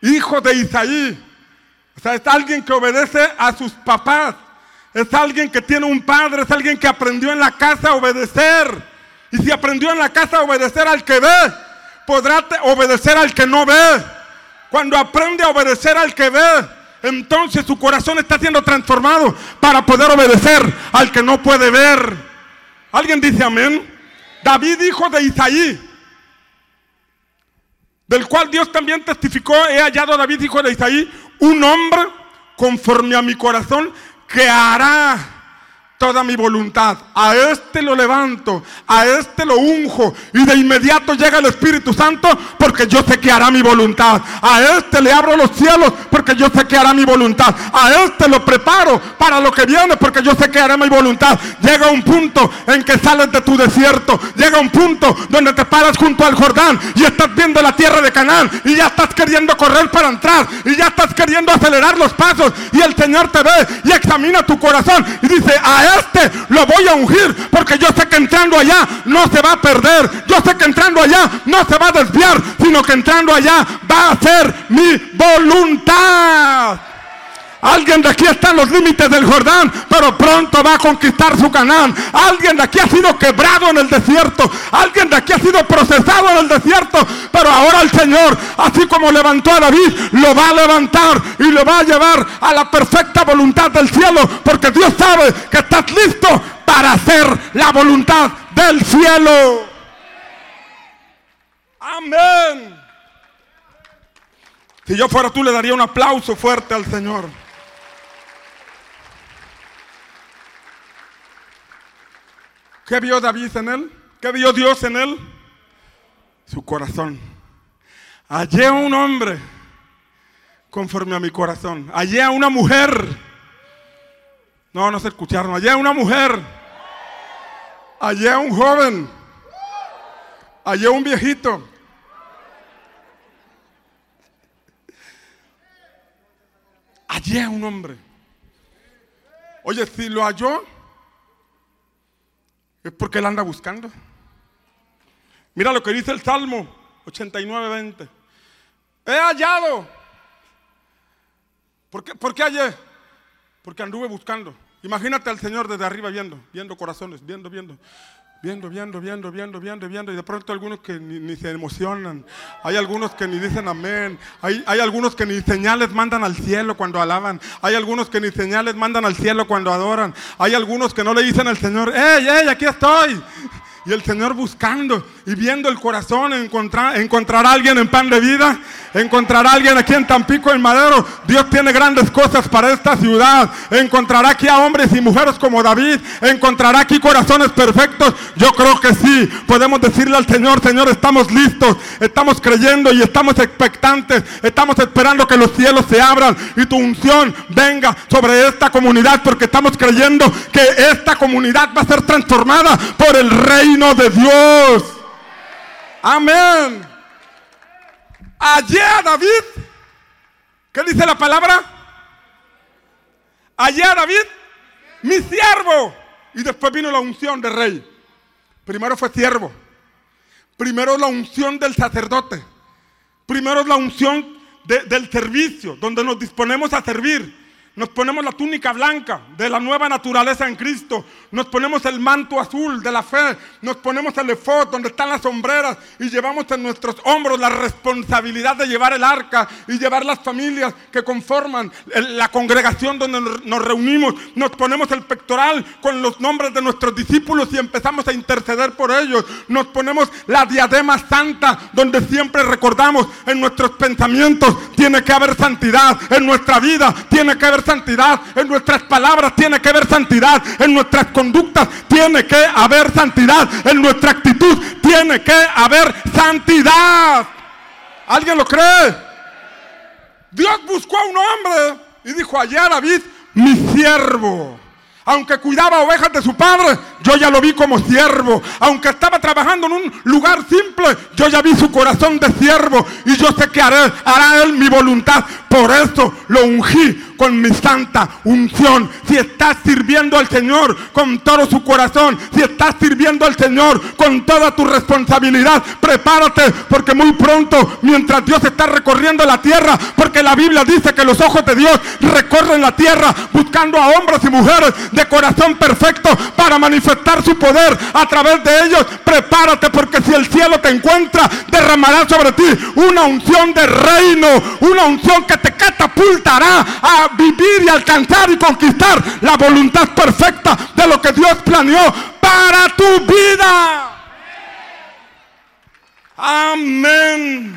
hijo de Isaí o sea, es alguien que obedece a sus papás. Es alguien que tiene un padre, es alguien que aprendió en la casa a obedecer. Y si aprendió en la casa a obedecer al que ve, podrá obedecer al que no ve. Cuando aprende a obedecer al que ve, entonces su corazón está siendo transformado para poder obedecer al que no puede ver. ¿Alguien dice amén? David, hijo de Isaí, del cual Dios también testificó, he hallado a David, hijo de Isaí, un hombre conforme a mi corazón que hará toda mi voluntad. A este lo levanto, a este lo unjo y de inmediato llega el Espíritu Santo porque yo sé que hará mi voluntad. A este le abro los cielos porque yo sé que hará mi voluntad. A este lo preparo para lo que viene porque yo sé que hará mi voluntad. Llega un punto en que sales de tu desierto. Llega un punto donde te paras junto al Jordán y estás viendo la tierra de Canaán y ya estás queriendo correr para entrar y ya estás queriendo acelerar los pasos y el Señor te ve y examina tu corazón y dice, a este lo voy a ungir porque yo sé que entrando allá no se va a perder. Yo sé que entrando allá no se va a desviar, sino que entrando allá va a ser mi voluntad. Alguien de aquí está en los límites del Jordán, pero pronto va a conquistar su Canaán. Alguien de aquí ha sido quebrado en el desierto. Alguien de aquí ha sido procesado en el desierto. Pero ahora el Señor, así como levantó a David, lo va a levantar y lo va a llevar a la perfecta voluntad del cielo. Porque Dios sabe que estás listo para hacer la voluntad del cielo. Amén. Si yo fuera tú, le daría un aplauso fuerte al Señor. ¿Qué vio David en él? ¿Qué vio Dios en él? Su corazón. Hallé a un hombre conforme a mi corazón. Hallé a una mujer. No, no se escucharon. Hallé a una mujer. Hallé a un joven. Hallé a un viejito. Hallé a un hombre. Oye, si lo halló, es porque él anda buscando. Mira lo que dice el Salmo 89, 20. He hallado. ¿Por qué, ¿Por qué hallé? Porque anduve buscando. Imagínate al Señor desde arriba viendo, viendo corazones, viendo, viendo. Viendo, viendo, viendo, viendo, viendo, viendo. Y de pronto algunos que ni, se emocionan. Hay algunos que ni dicen amén. Hay, hay, algunos que ni señales mandan al cielo cuando alaban. Hay algunos que ni señales mandan al cielo cuando adoran. Hay algunos que no le dicen al Señor, ¡Ey, ey, aquí estoy! Y el Señor buscando y viendo el corazón, encontrar, encontrar a alguien en pan de vida, encontrar a alguien aquí en Tampico, en Madero. Dios tiene grandes cosas para esta ciudad. Encontrará aquí a hombres y mujeres como David. Encontrará aquí corazones perfectos. Yo creo que sí. Podemos decirle al Señor, Señor, estamos listos, estamos creyendo y estamos expectantes. Estamos esperando que los cielos se abran y tu unción venga sobre esta comunidad porque estamos creyendo que esta comunidad va a ser transformada por el de Dios. Amén. Allá David, ¿qué dice la palabra? Allá David, mi siervo. Y después vino la unción de rey. Primero fue siervo. Primero la unción del sacerdote. Primero la unción del servicio, donde nos disponemos a servir. Nos ponemos la túnica blanca de la nueva naturaleza en Cristo. Nos ponemos el manto azul de la fe. Nos ponemos el efod donde están las sombreras y llevamos en nuestros hombros la responsabilidad de llevar el arca y llevar las familias que conforman la congregación donde nos reunimos. Nos ponemos el pectoral con los nombres de nuestros discípulos y empezamos a interceder por ellos. Nos ponemos la diadema santa donde siempre recordamos en nuestros pensamientos tiene que haber santidad. En nuestra vida tiene que haber santidad, en nuestras palabras tiene que haber santidad, en nuestras conductas tiene que haber santidad, en nuestra actitud tiene que haber santidad. ¿Alguien lo cree? Dios buscó a un hombre y dijo, allá David, mi siervo. Aunque cuidaba ovejas de su padre, yo ya lo vi como siervo. Aunque estaba trabajando en un lugar simple, yo ya vi su corazón de siervo. Y yo sé que hará, él mi voluntad. Por eso lo ungí con mi santa unción. Si estás sirviendo al Señor con todo su corazón, si estás sirviendo al Señor con toda tu responsabilidad, prepárate porque muy pronto, mientras Dios está recorriendo la tierra, porque la Biblia dice que los ojos de Dios recorren la tierra buscando a hombres y mujeres de corazón perfecto para manifestar su poder a través de ellos. Prepárate porque si el cielo te encuentra, derramará sobre ti una unción de reino, una unción que te catapultará a vivir y alcanzar y conquistar la voluntad perfecta de lo que Dios planeó para tu vida. Amén.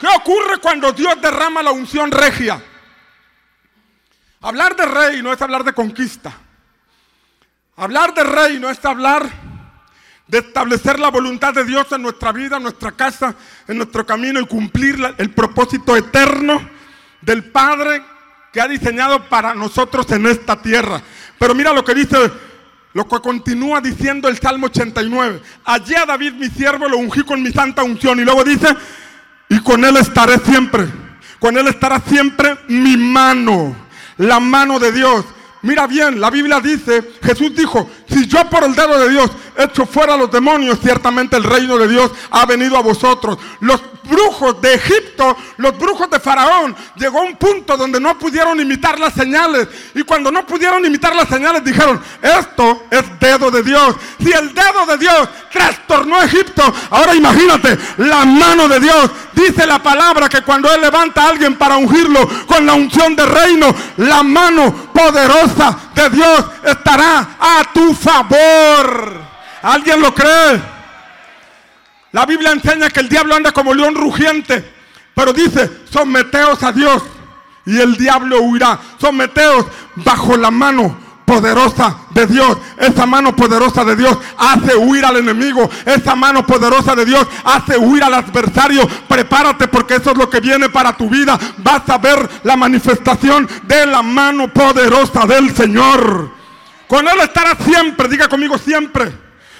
¿Qué ocurre cuando Dios derrama la unción regia? Hablar de rey no es hablar de conquista. Hablar de rey no es hablar de establecer la voluntad de Dios en nuestra vida, en nuestra casa, en nuestro camino y cumplir el propósito eterno del Padre que ha diseñado para nosotros en esta tierra. Pero mira lo que dice, lo que continúa diciendo el Salmo 89. Allí a David mi siervo lo ungí con mi santa unción. Y luego dice, y con él estaré siempre. Con él estará siempre mi mano, la mano de Dios. Mira bien, la Biblia dice, Jesús dijo, si yo por el dedo de Dios echo fuera a los demonios, ciertamente el reino de Dios ha venido a vosotros. Los brujos de Egipto, los brujos de Faraón, llegó a un punto donde no pudieron imitar las señales. Y cuando no pudieron imitar las señales, dijeron, esto es dedo de Dios. Si el dedo de Dios trastornó a Egipto, ahora imagínate, la mano de Dios. Dice la palabra que cuando Él levanta a alguien para ungirlo con la unción de reino, la mano poderosa de Dios estará a tu favor. ¿Alguien lo cree? La Biblia enseña que el diablo anda como león rugiente, pero dice, someteos a Dios y el diablo huirá. Someteos bajo la mano poderosa de Dios. Esa mano poderosa de Dios hace huir al enemigo. Esa mano poderosa de Dios hace huir al adversario. Prepárate porque eso es lo que viene para tu vida. Vas a ver la manifestación de la mano poderosa del Señor. Con Él estará siempre. Diga conmigo siempre.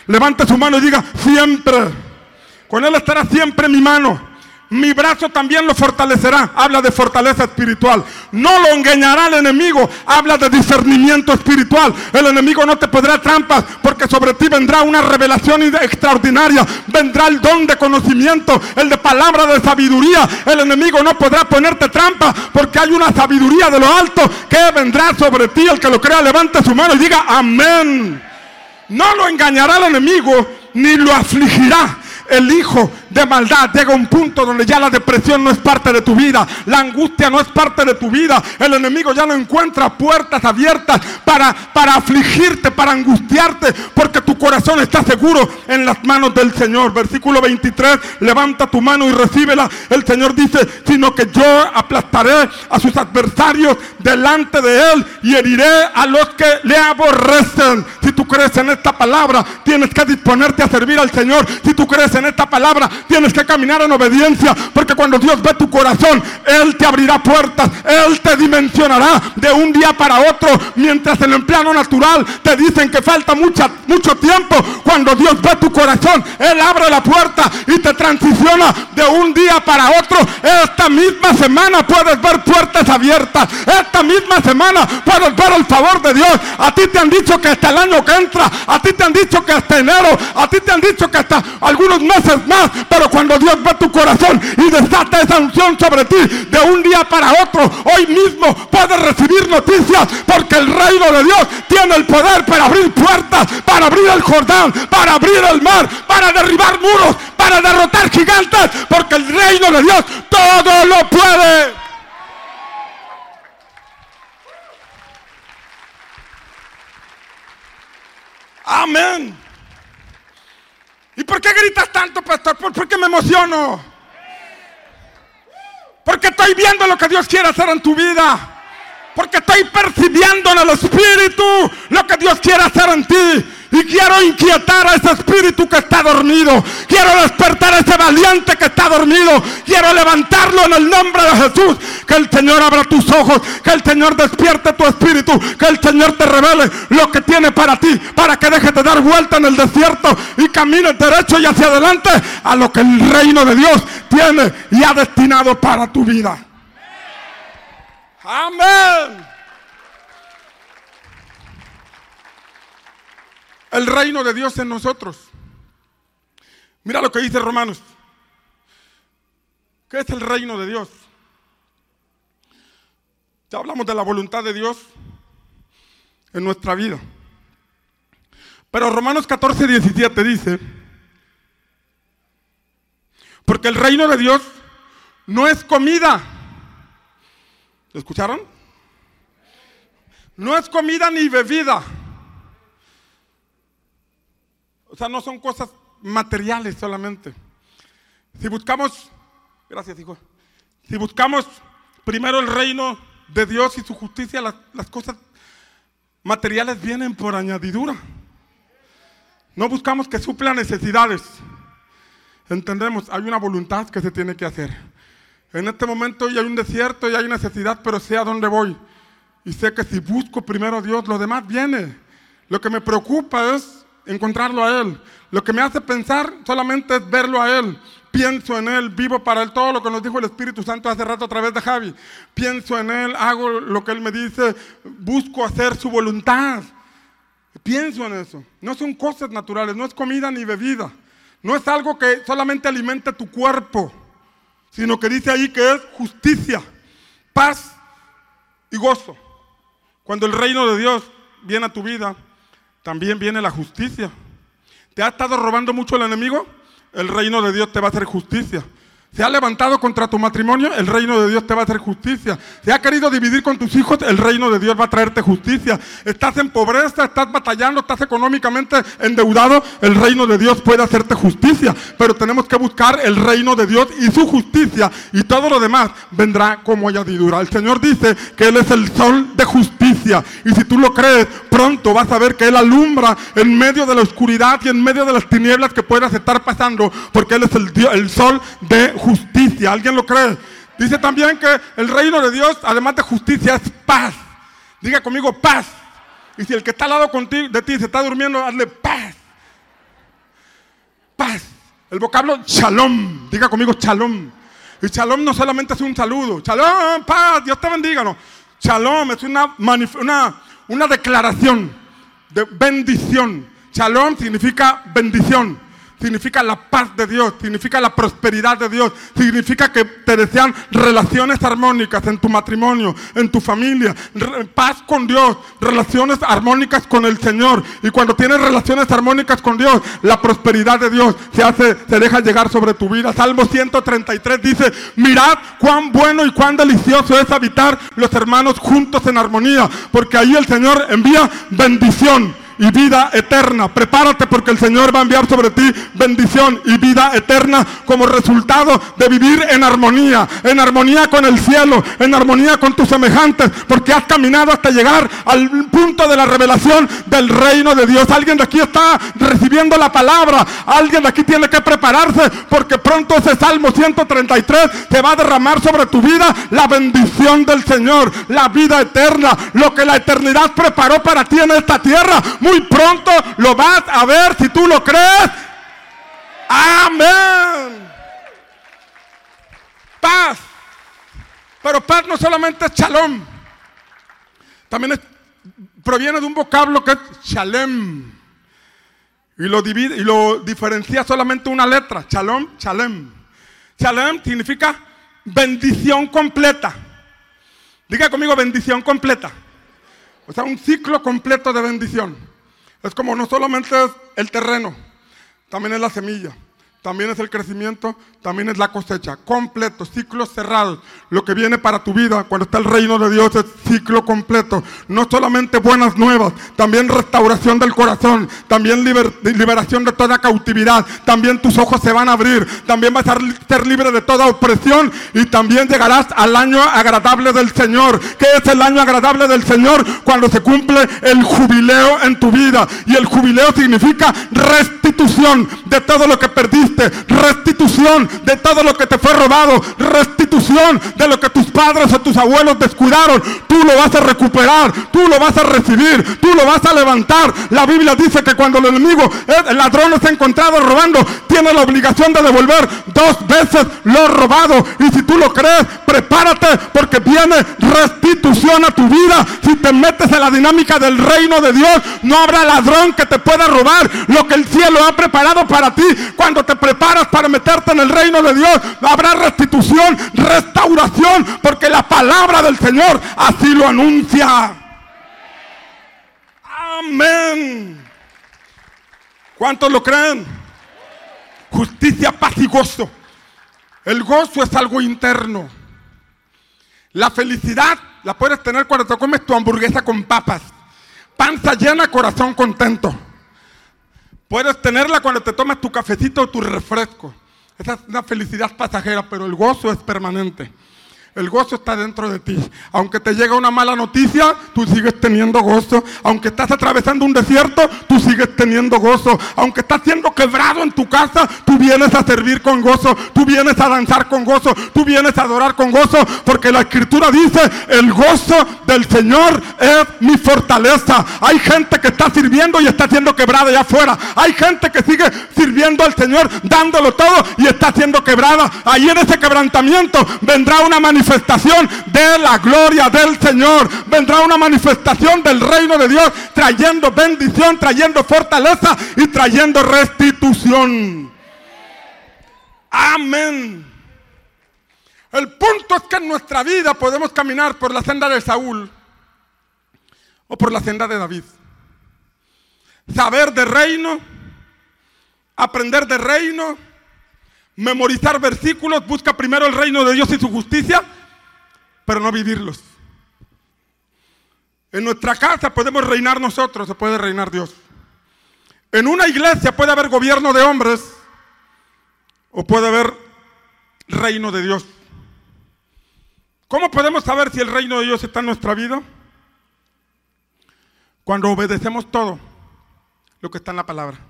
Levante su mano y diga siempre. Con Él estará siempre mi mano. Mi brazo también lo fortalecerá. Habla de fortaleza espiritual. No lo engañará el enemigo. Habla de discernimiento espiritual. El enemigo no te podrá trampas porque sobre ti vendrá una revelación extraordinaria. Vendrá el don de conocimiento, el de palabra de sabiduría. El enemigo no podrá ponerte trampas porque hay una sabiduría de lo alto que vendrá sobre ti. El que lo crea, levante su mano y diga amén. No lo engañará el enemigo ni lo afligirá el hijo de maldad llega un punto donde ya la depresión no es parte de tu vida, la angustia no es parte de tu vida, el enemigo ya no encuentra puertas abiertas para, para afligirte, para angustiarte, porque tu corazón está seguro en las manos del Señor. Versículo 23, levanta tu mano y recíbela. El Señor dice, sino que yo aplastaré a sus adversarios delante de él y heriré a los que le aborrecen. Si tú crees en esta palabra, tienes que disponerte a servir al Señor. Si tú crees en esta palabra, tienes que caminar en obediencia, porque cuando Dios ve tu corazón, Él te abrirá puertas, Él te dimensionará de un día para otro, mientras en el plano natural te dicen que falta mucha, mucho tiempo, cuando Dios ve tu corazón, Él abre la puerta y te transiciona de un día para otro. Esta misma semana puedes ver puertas abiertas, esta misma semana puedes ver el favor de Dios. A ti te han dicho que hasta el año que entra, a ti te han dicho que hasta enero, a ti te han dicho que hasta algunos meses más, pero cuando Dios ve tu corazón y desata esa unción sobre ti de un día para otro, hoy mismo puedes recibir noticias porque el reino de Dios tiene el poder para abrir puertas, para abrir el Jordán, para abrir el mar, para derribar muros, para derrotar gigantes, porque el reino de Dios todo lo puede. Amén. ¿Y por qué gritas tanto, pastor? ¿Por, qué me emociono? ¿Por Porque estoy viendo lo que Dios quiere hacer en tu vida. Porque estoy percibiendo en el Espíritu lo que Dios quiere hacer en ti. Y quiero inquietar a ese espíritu que está dormido. Quiero despertar a ese valiente que está dormido. Quiero levantarlo en el nombre de Jesús. Que el Señor abra tus ojos. Que el Señor despierte tu espíritu. Que el Señor te revele lo que tiene para ti. Para que dejes de dar vuelta en el desierto y camines derecho y hacia adelante a lo que el reino de Dios tiene y ha destinado para tu vida. Amén. El reino de Dios en nosotros. Mira lo que dice Romanos. ¿Qué es el reino de Dios? Ya hablamos de la voluntad de Dios en nuestra vida. Pero Romanos 14, 17 dice, porque el reino de Dios no es comida. ¿Lo escucharon? No es comida ni bebida. O sea, no son cosas materiales solamente. Si buscamos, gracias hijo, si buscamos primero el reino de Dios y su justicia, las, cosas materiales vienen por añadidura. No buscamos que suplan necesidades. Entendemos, hay una voluntad que se tiene que hacer. En este momento ya hay un desierto y hay necesidad, pero sé a dónde voy. Y sé que si busco primero a Dios, lo demás viene. Lo que me preocupa es encontrarlo a Él. Lo que me hace pensar solamente es verlo a Él. Pienso en Él, vivo para Él, todo lo que nos dijo el Espíritu Santo hace rato a través de Javi. Pienso en Él, hago lo que Él me dice, busco hacer su voluntad. Pienso en eso. No son cosas naturales, no es comida ni bebida. No es algo que solamente alimente tu cuerpo, sino que dice ahí que es justicia, paz y gozo. Cuando el reino de Dios viene a tu vida, también viene la justicia. ¿Te ha estado robando mucho el enemigo? El reino de Dios te va a hacer justicia. Se ha levantado contra tu matrimonio, el reino de Dios te va a hacer justicia. Se ha querido dividir con tus hijos, el reino de Dios va a traerte justicia. Estás en pobreza, estás batallando, estás económicamente endeudado, el reino de Dios puede hacerte justicia. Pero tenemos que buscar el reino de Dios y su justicia y todo lo demás vendrá como añadidura. El Señor dice que Él es el sol de justicia y si tú lo crees, pronto vas a ver que Él alumbra en medio de la oscuridad y en medio de las tinieblas que puedas estar pasando, porque Él es el, el sol de justicia. ¿Alguien lo cree? Dice también que el reino de Dios, además de justicia, es paz. Diga conmigo paz. Y si el que está al lado contigo, de ti se está durmiendo, hazle paz. Paz. El vocablo shalom. Diga conmigo shalom. Y shalom no solamente es un saludo. Shalom, paz, Dios te bendiga. No. Shalom es una, una, una declaración de bendición. Shalom significa bendición significa la paz de Dios, significa la prosperidad de Dios, significa que te desean relaciones armónicas en tu matrimonio, en tu familia, paz con Dios, relaciones armónicas con el Señor. Y cuando tienes relaciones armónicas con Dios, la prosperidad de Dios se hace, se deja llegar sobre tu vida. Salmo 133 dice, mirad cuán bueno y cuán delicioso es habitar los hermanos juntos en armonía, porque ahí el Señor envía bendición y vida eterna. Prepárate porque el Señor va a enviar sobre ti bendición y vida eterna como resultado de vivir en armonía, en armonía con el cielo, en armonía con tus semejantes, porque has caminado hasta llegar al punto de la revelación del reino de Dios. Alguien de aquí está recibiendo la palabra, alguien de aquí tiene que prepararse porque pronto ese Salmo 133 te va a derramar sobre tu vida la bendición del Señor, la vida eterna, lo que la eternidad preparó para ti en esta tierra pronto lo vas a ver si tú lo crees. Amén. Paz. Pero paz no solamente es shalom. También proviene de un vocablo que es shalem. Y lo divide y lo diferencia solamente una letra. Shalom, shalem. Shalem significa bendición completa. Diga conmigo bendición completa. O sea, un ciclo completo de bendición. Es como no solamente es el terreno, también es la semilla, también es el crecimiento, también es la cosecha. Completo, ciclos cerrados. Lo que viene para tu vida cuando está el reino de Dios es ciclo completo. No solamente buenas nuevas, también restauración del corazón, también liberación de toda cautividad. También tus ojos se van a abrir, también vas a ser libre de toda opresión y también llegarás al año agradable del Señor. ¿Qué es el año agradable del Señor? Cuando se cumple el jubileo en tu vida. Y el jubileo significa restitución de todo lo que perdiste restitución de todo lo que te fue robado, restitución de lo que tus padres o tus abuelos descuidaron. Tú lo vas a recuperar, tú lo vas a recibir, tú lo vas a levantar. La Biblia dice que cuando el enemigo, el ladrón es encontrado robando, tiene la obligación de devolver dos veces lo robado. Y si tú lo crees, prepárate porque viene restitución a tu vida. Si te metes en la dinámica del reino de Dios, no habrá ladrón que te pueda robar lo que el cielo ha preparado para ti. Cuando te preparas para meterte en el reino de Dios, habrá restitución, restauración, porque la palabra del Señor así lo anuncia. Amén. ¿Cuántos lo creen? Justicia, paz y gozo. El gozo es algo interno. La felicidad la puedes tener cuando te comes tu hamburguesa con papas. Panza llena, corazón contento. Puedes tenerla cuando te tomas tu cafecito o tu refresco. Esa es una felicidad pasajera, pero el gozo es permanente. El gozo está dentro de ti. Aunque te llega una mala noticia, tú sigues teniendo gozo. Aunque estás atravesando un desierto, tú sigues teniendo gozo. Aunque estás siendo quebrado en tu casa, tú vienes a servir con gozo. Tú vienes a danzar con gozo. Tú vienes a adorar con gozo. Porque la escritura dice, el gozo del Señor es mi fortaleza. Hay gente que está sirviendo y está siendo quebrada allá afuera. Hay gente que sigue sirviendo al Señor, dándolo todo y está siendo quebrada. Ahí en ese quebrantamiento vendrá una manifestación manifestación de la gloria del Señor. Vendrá una manifestación del reino de Dios trayendo bendición, trayendo fortaleza y trayendo restitución. Amén. El punto es que en nuestra vida podemos caminar por la senda de Saúl o por la senda de David. Saber de reino, aprender de reino memorizar versículos, busca primero el reino de Dios y su justicia, pero no vivirlos. En nuestra casa podemos reinar nosotros, se puede reinar Dios. En una iglesia puede haber gobierno de hombres o puede haber reino de Dios. ¿Cómo podemos saber si el reino de Dios está en nuestra vida? Cuando obedecemos todo lo que está en la palabra.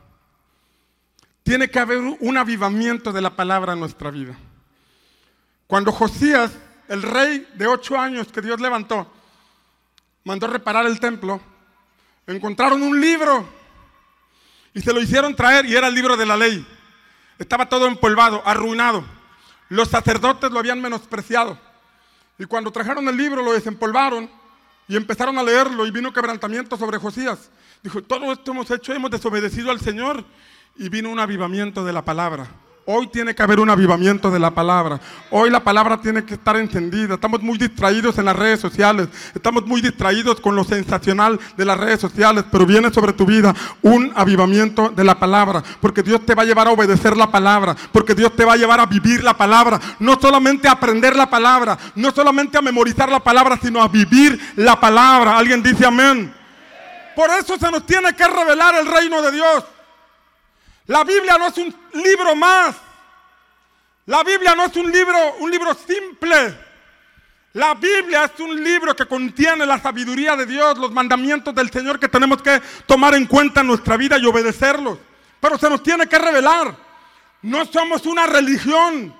Tiene que haber un avivamiento de la palabra en nuestra vida. Cuando Josías, el rey de ocho años que Dios levantó, mandó reparar el templo, encontraron un libro y se lo hicieron traer y era el libro de la ley. Estaba todo empolvado, arruinado. Los sacerdotes lo habían menospreciado. Y cuando trajeron el libro lo desempolvaron y empezaron a leerlo y vino quebrantamiento sobre Josías. Dijo, todo esto hemos hecho, hemos desobedecido al Señor y vino un avivamiento de la palabra. Hoy tiene que haber un avivamiento de la palabra. Hoy la palabra tiene que estar encendida. Estamos muy distraídos en las redes sociales. Estamos muy distraídos con lo sensacional de las redes sociales. Pero viene sobre tu vida un avivamiento de la palabra. Porque Dios te va a llevar a obedecer la palabra. Porque Dios te va a llevar a vivir la palabra. No solamente a aprender la palabra. No solamente a memorizar la palabra, sino a vivir la palabra. Alguien dice amén. Por eso se nos tiene que revelar el reino de Dios. La Biblia no es un libro más. La Biblia no es un libro, un libro simple. La Biblia es un libro que contiene la sabiduría de Dios, los mandamientos del Señor que tenemos que tomar en cuenta en nuestra vida y obedecerlos. Pero se nos tiene que revelar. No somos una religión,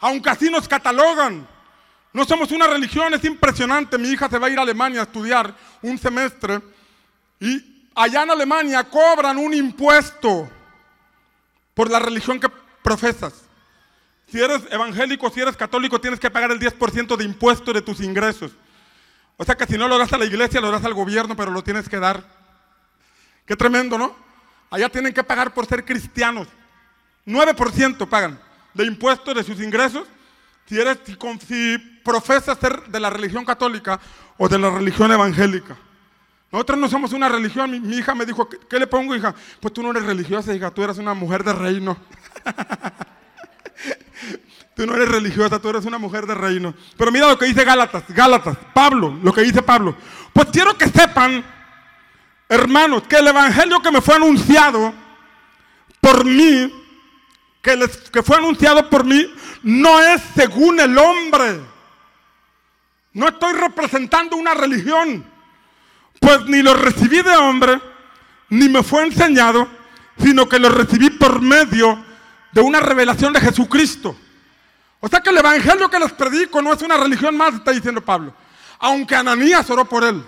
aunque así nos catalogan. No somos una religión, es impresionante. Mi hija se va a ir a Alemania a estudiar un semestre y allá en Alemania cobran un impuesto por la religión que profesas. Si eres evangélico, si eres católico, tienes que pagar el 10% de impuesto de tus ingresos. O sea que si no lo das a la iglesia, lo das al gobierno, pero lo tienes que dar. Qué tremendo, ¿no? Allá tienen que pagar por ser cristianos. 9% pagan de impuestos de sus ingresos si, eres, si profesas ser de la religión católica o de la religión evangélica. Nosotros no somos una religión. Mi, hija me dijo, ¿qué, le pongo, hija? Pues tú no eres religiosa, hija, tú eres una mujer de reino. tú no eres religiosa, tú eres una mujer de reino. Pero mira lo que dice Gálatas, Gálatas, Pablo, lo que dice Pablo. Pues quiero que sepan, hermanos, que el evangelio que me fue anunciado por mí, que, les, que fue anunciado por mí, no es según el hombre. No estoy representando una religión. Pues ni lo recibí de hombre, ni me fue enseñado, sino que lo recibí por medio de una revelación de Jesucristo. O sea que el evangelio que les predico no es una religión más, está diciendo Pablo. Aunque Ananías oró por él,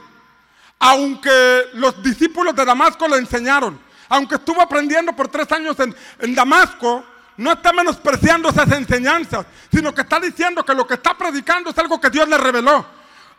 aunque los discípulos de Damasco le enseñaron, aunque estuvo aprendiendo por tres años en, en Damasco, no está menospreciando esas enseñanzas, sino que está diciendo que lo que está predicando es algo que Dios le reveló.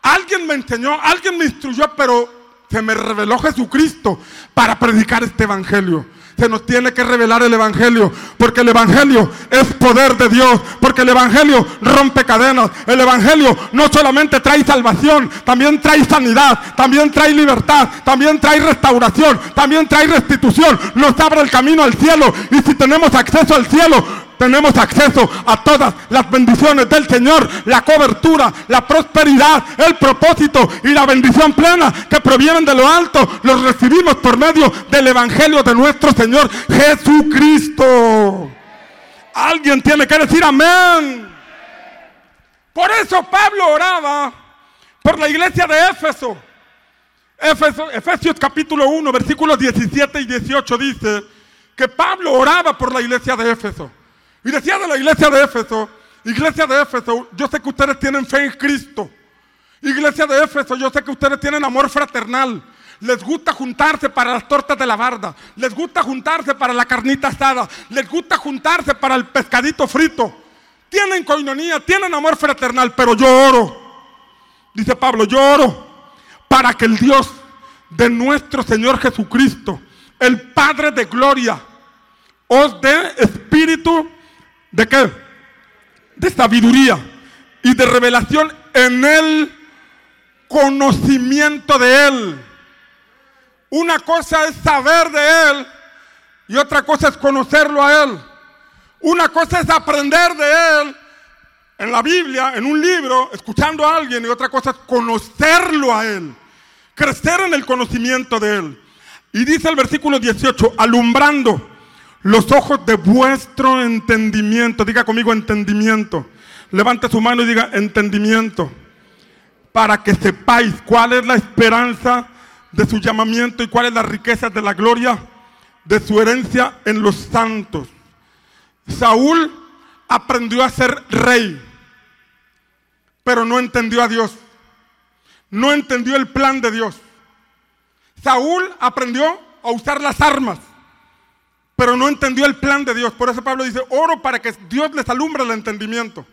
Alguien me enseñó, alguien me instruyó, pero se me reveló Jesucristo para predicar este evangelio. Se nos tiene que revelar el Evangelio, porque el Evangelio es poder de Dios, porque el Evangelio rompe cadenas. El Evangelio no solamente trae salvación, también trae sanidad, también trae libertad, también trae restauración, también trae restitución. Nos abre el camino al cielo y si tenemos acceso al cielo, tenemos acceso a todas las bendiciones del Señor, la cobertura, la prosperidad, el propósito y la bendición plena que provienen de lo alto, los recibimos por medio del Evangelio de nuestro Señor Jesucristo. Alguien tiene que decir amén. Por eso Pablo oraba por la iglesia de Éfeso. Efesios capítulo 1, versículos 17 y 18 dice que Pablo oraba por la iglesia de Éfeso. Y decía de la iglesia de Éfeso, iglesia de Éfeso, yo sé que ustedes tienen fe en Cristo. Iglesia de Éfeso, yo sé que ustedes tienen amor fraternal. Les gusta juntarse para las tortas de la barda. Les gusta juntarse para la carnita asada. Les gusta juntarse para el pescadito frito. Tienen coinonía, tienen amor fraternal, pero yo oro. Dice Pablo, yo oro para que el Dios de nuestro Señor Jesucristo, el Padre de gloria, os dé espíritu ¿De qué? De sabiduría y de revelación en el conocimiento de Él. Una cosa es saber de Él y otra cosa es conocerlo a Él. Una cosa es aprender de Él en la Biblia, en un libro, escuchando a alguien y otra cosa es conocerlo a Él. Crecer en el conocimiento de Él. Y dice el versículo 18, alumbrando los ojos de vuestro entendimiento. Diga conmigo entendimiento. Levante su mano y diga entendimiento. Para que sepáis cuál es la esperanza de su llamamiento y cuál es la riqueza de la gloria de su herencia en los santos. Saúl aprendió a ser rey, pero no entendió a Dios. No entendió el plan de Dios. Saúl aprendió a usar las armas, pero no entendió el plan de Dios. Por eso Pablo dice, oro para que Dios les alumbre el entendimiento.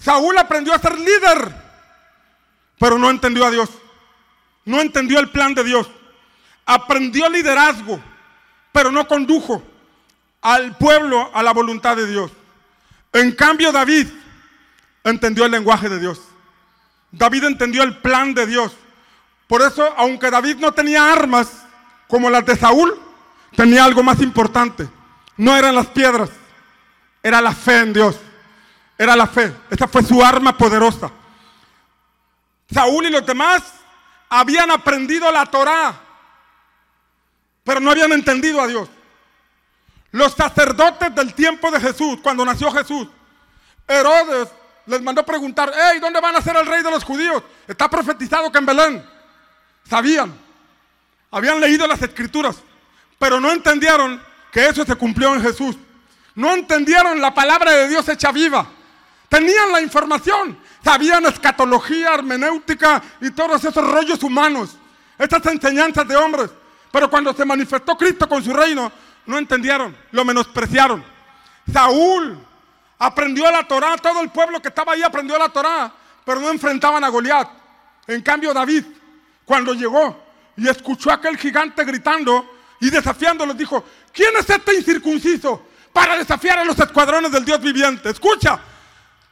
Saúl aprendió a ser líder, pero no entendió a Dios. No entendió el plan de Dios. Aprendió liderazgo, pero no condujo al pueblo a la voluntad de Dios. En cambio, David entendió el lenguaje de Dios. David entendió el plan de Dios. Por eso, aunque David no tenía armas como las de Saúl, tenía algo más importante. No eran las piedras, era la fe en Dios. Era la fe. Esa fue su arma poderosa. Saúl y los demás habían aprendido la Torá, pero no habían entendido a Dios. Los sacerdotes del tiempo de Jesús, cuando nació Jesús, Herodes les mandó preguntar, hey, ¿dónde van a ser el rey de los judíos? Está profetizado que en Belén. Sabían, habían leído las escrituras, pero no entendieron que eso se cumplió en Jesús. No entendieron la palabra de Dios hecha viva. Tenían la información, sabían escatología, hermenéutica y todos esos rollos humanos, estas enseñanzas de hombres. Pero cuando se manifestó Cristo con su reino, no entendieron, lo menospreciaron. Saúl aprendió la Torá, todo el pueblo que estaba ahí aprendió la Torá, pero no enfrentaban a Goliat. En cambio, David, cuando llegó y escuchó a aquel gigante gritando, y desafiándolos dijo, ¿quién es este incircunciso para desafiar a los escuadrones del Dios viviente? Escucha,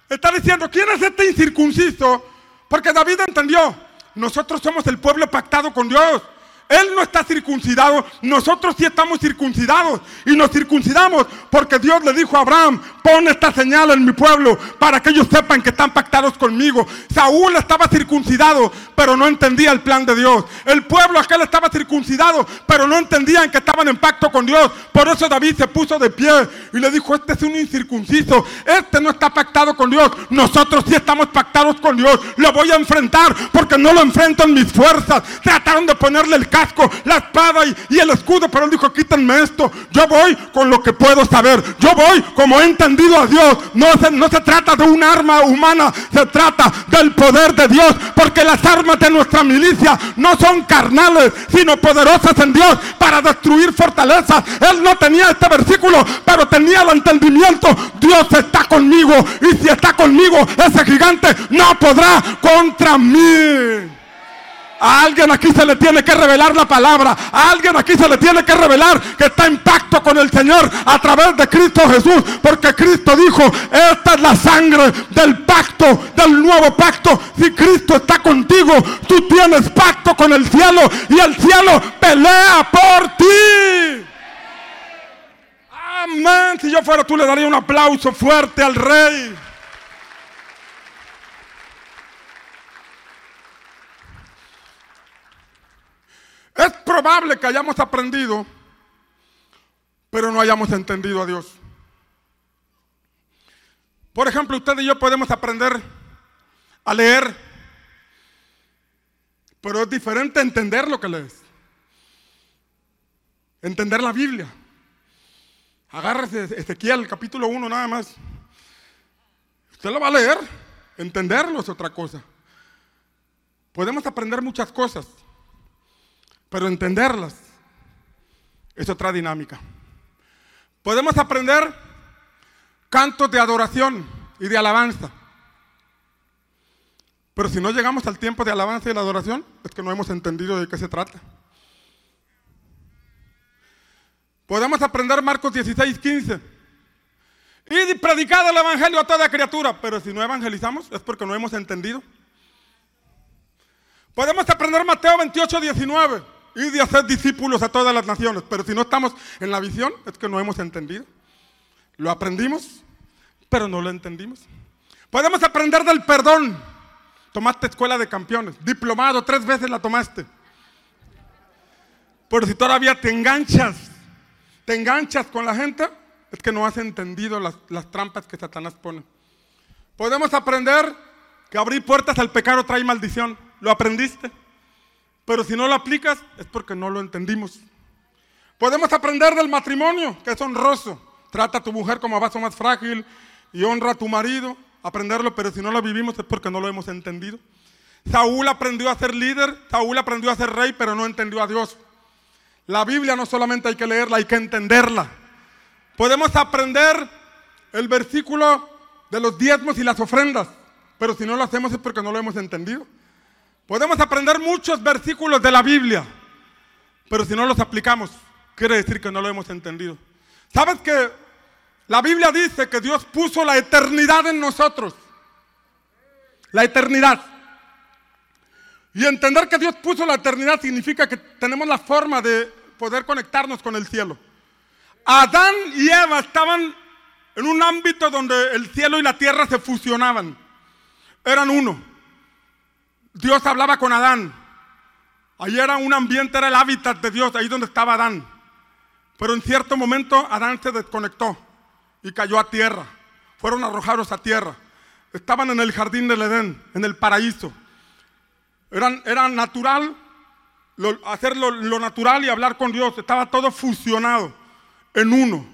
está diciendo, ¿quién es este incircunciso? Porque David entendió Nosotros somos el pueblo pactado con Dios. Él no está circuncidado, nosotros sí estamos circuncidados y nos circuncidamos porque Dios le dijo a Abraham, pon esta señal en mi pueblo para que ellos sepan que están pactados conmigo. Saúl estaba circuncidado, pero no entendía el plan de Dios. El pueblo aquel estaba circuncidado, pero no entendían que estaban en pacto con Dios. Por eso David se puso de pie y le dijo, este es un incircunciso, este no está pactado con Dios. Nosotros sí estamos pactados con Dios. Lo voy a enfrentar porque no lo enfrento en mis fuerzas. Trataron de ponerle el casco, la espada y, el escudo, pero él dijo, quítenme esto. Yo voy con lo que puedo saber. Yo voy como he entendido a Dios. No se, no se trata de un arma humana, se trata del poder de Dios, porque las armas de nuestra milicia no son carnales, sino poderosas en Dios para destruir fortalezas. Él no tenía este versículo, pero tenía el entendimiento. Dios está conmigo y si está conmigo, ese gigante no podrá contra mí. A alguien aquí se le tiene que revelar la palabra. A alguien aquí se le tiene que revelar que está en pacto con el Señor a través de Cristo Jesús. Porque Cristo dijo, esta es la sangre del pacto, del nuevo pacto. Si Cristo está contigo, tú tienes pacto con el cielo y el cielo pelea por ti. Amén. Si yo fuera tú le daría un aplauso fuerte al rey. Es probable que hayamos aprendido, pero no hayamos entendido a Dios. Por ejemplo, usted y yo podemos aprender a leer, pero es diferente entender lo que lees. Entender la Biblia. Agárrese Ezequiel, capítulo 1 nada más. Usted lo va a leer, entenderlo es otra cosa. Podemos aprender muchas cosas, pero entenderlas es otra dinámica. Podemos aprender cantos de adoración y de alabanza. Pero si no llegamos al tiempo de alabanza y de adoración, es que no hemos entendido de qué se trata. Podemos aprender Marcos 16, 15. Y predicar el Evangelio a toda criatura. Pero si no evangelizamos es porque no hemos entendido. Podemos aprender Mateo 28, 19 y de hacer discípulos a todas las naciones. Pero si no estamos en la visión, es que no hemos entendido. Lo aprendimos, pero no lo entendimos. Podemos aprender del perdón. Tomaste escuela de campeones, diplomado, tres veces la tomaste. Pero si todavía te enganchas, te enganchas con la gente, es que no has entendido las, las trampas que Satanás pone. Podemos aprender que abrir puertas al pecado trae maldición. ¿Lo aprendiste? Pero si no lo aplicas es porque no lo entendimos. Podemos aprender del matrimonio, que es honroso. Trata a tu mujer como vaso más frágil y honra a tu marido. Aprenderlo, pero si no lo vivimos es porque no lo hemos entendido. Saúl aprendió a ser líder, Saúl aprendió a ser rey, pero no entendió a Dios. La Biblia no solamente hay que leerla, hay que entenderla. Podemos aprender el versículo de los diezmos y las ofrendas, pero si no lo hacemos es porque no lo hemos entendido. Podemos aprender muchos versículos de la Biblia, pero si no los aplicamos, quiere decir que no lo hemos entendido. ¿Sabes que la Biblia dice que Dios puso la eternidad en nosotros? La eternidad. Y entender que Dios puso la eternidad significa que tenemos la forma de poder conectarnos con el cielo. Adán y Eva estaban en un ámbito donde el cielo y la tierra se fusionaban. Eran uno. Dios hablaba con Adán. Ahí era un ambiente, era el hábitat de Dios, ahí donde estaba Adán. Pero en cierto momento Adán se desconectó y cayó a tierra. Fueron arrojados a tierra. Estaban en el jardín del Edén, en el paraíso. era natural hacer lo natural y hablar con Dios. Estaba todo fusionado en uno.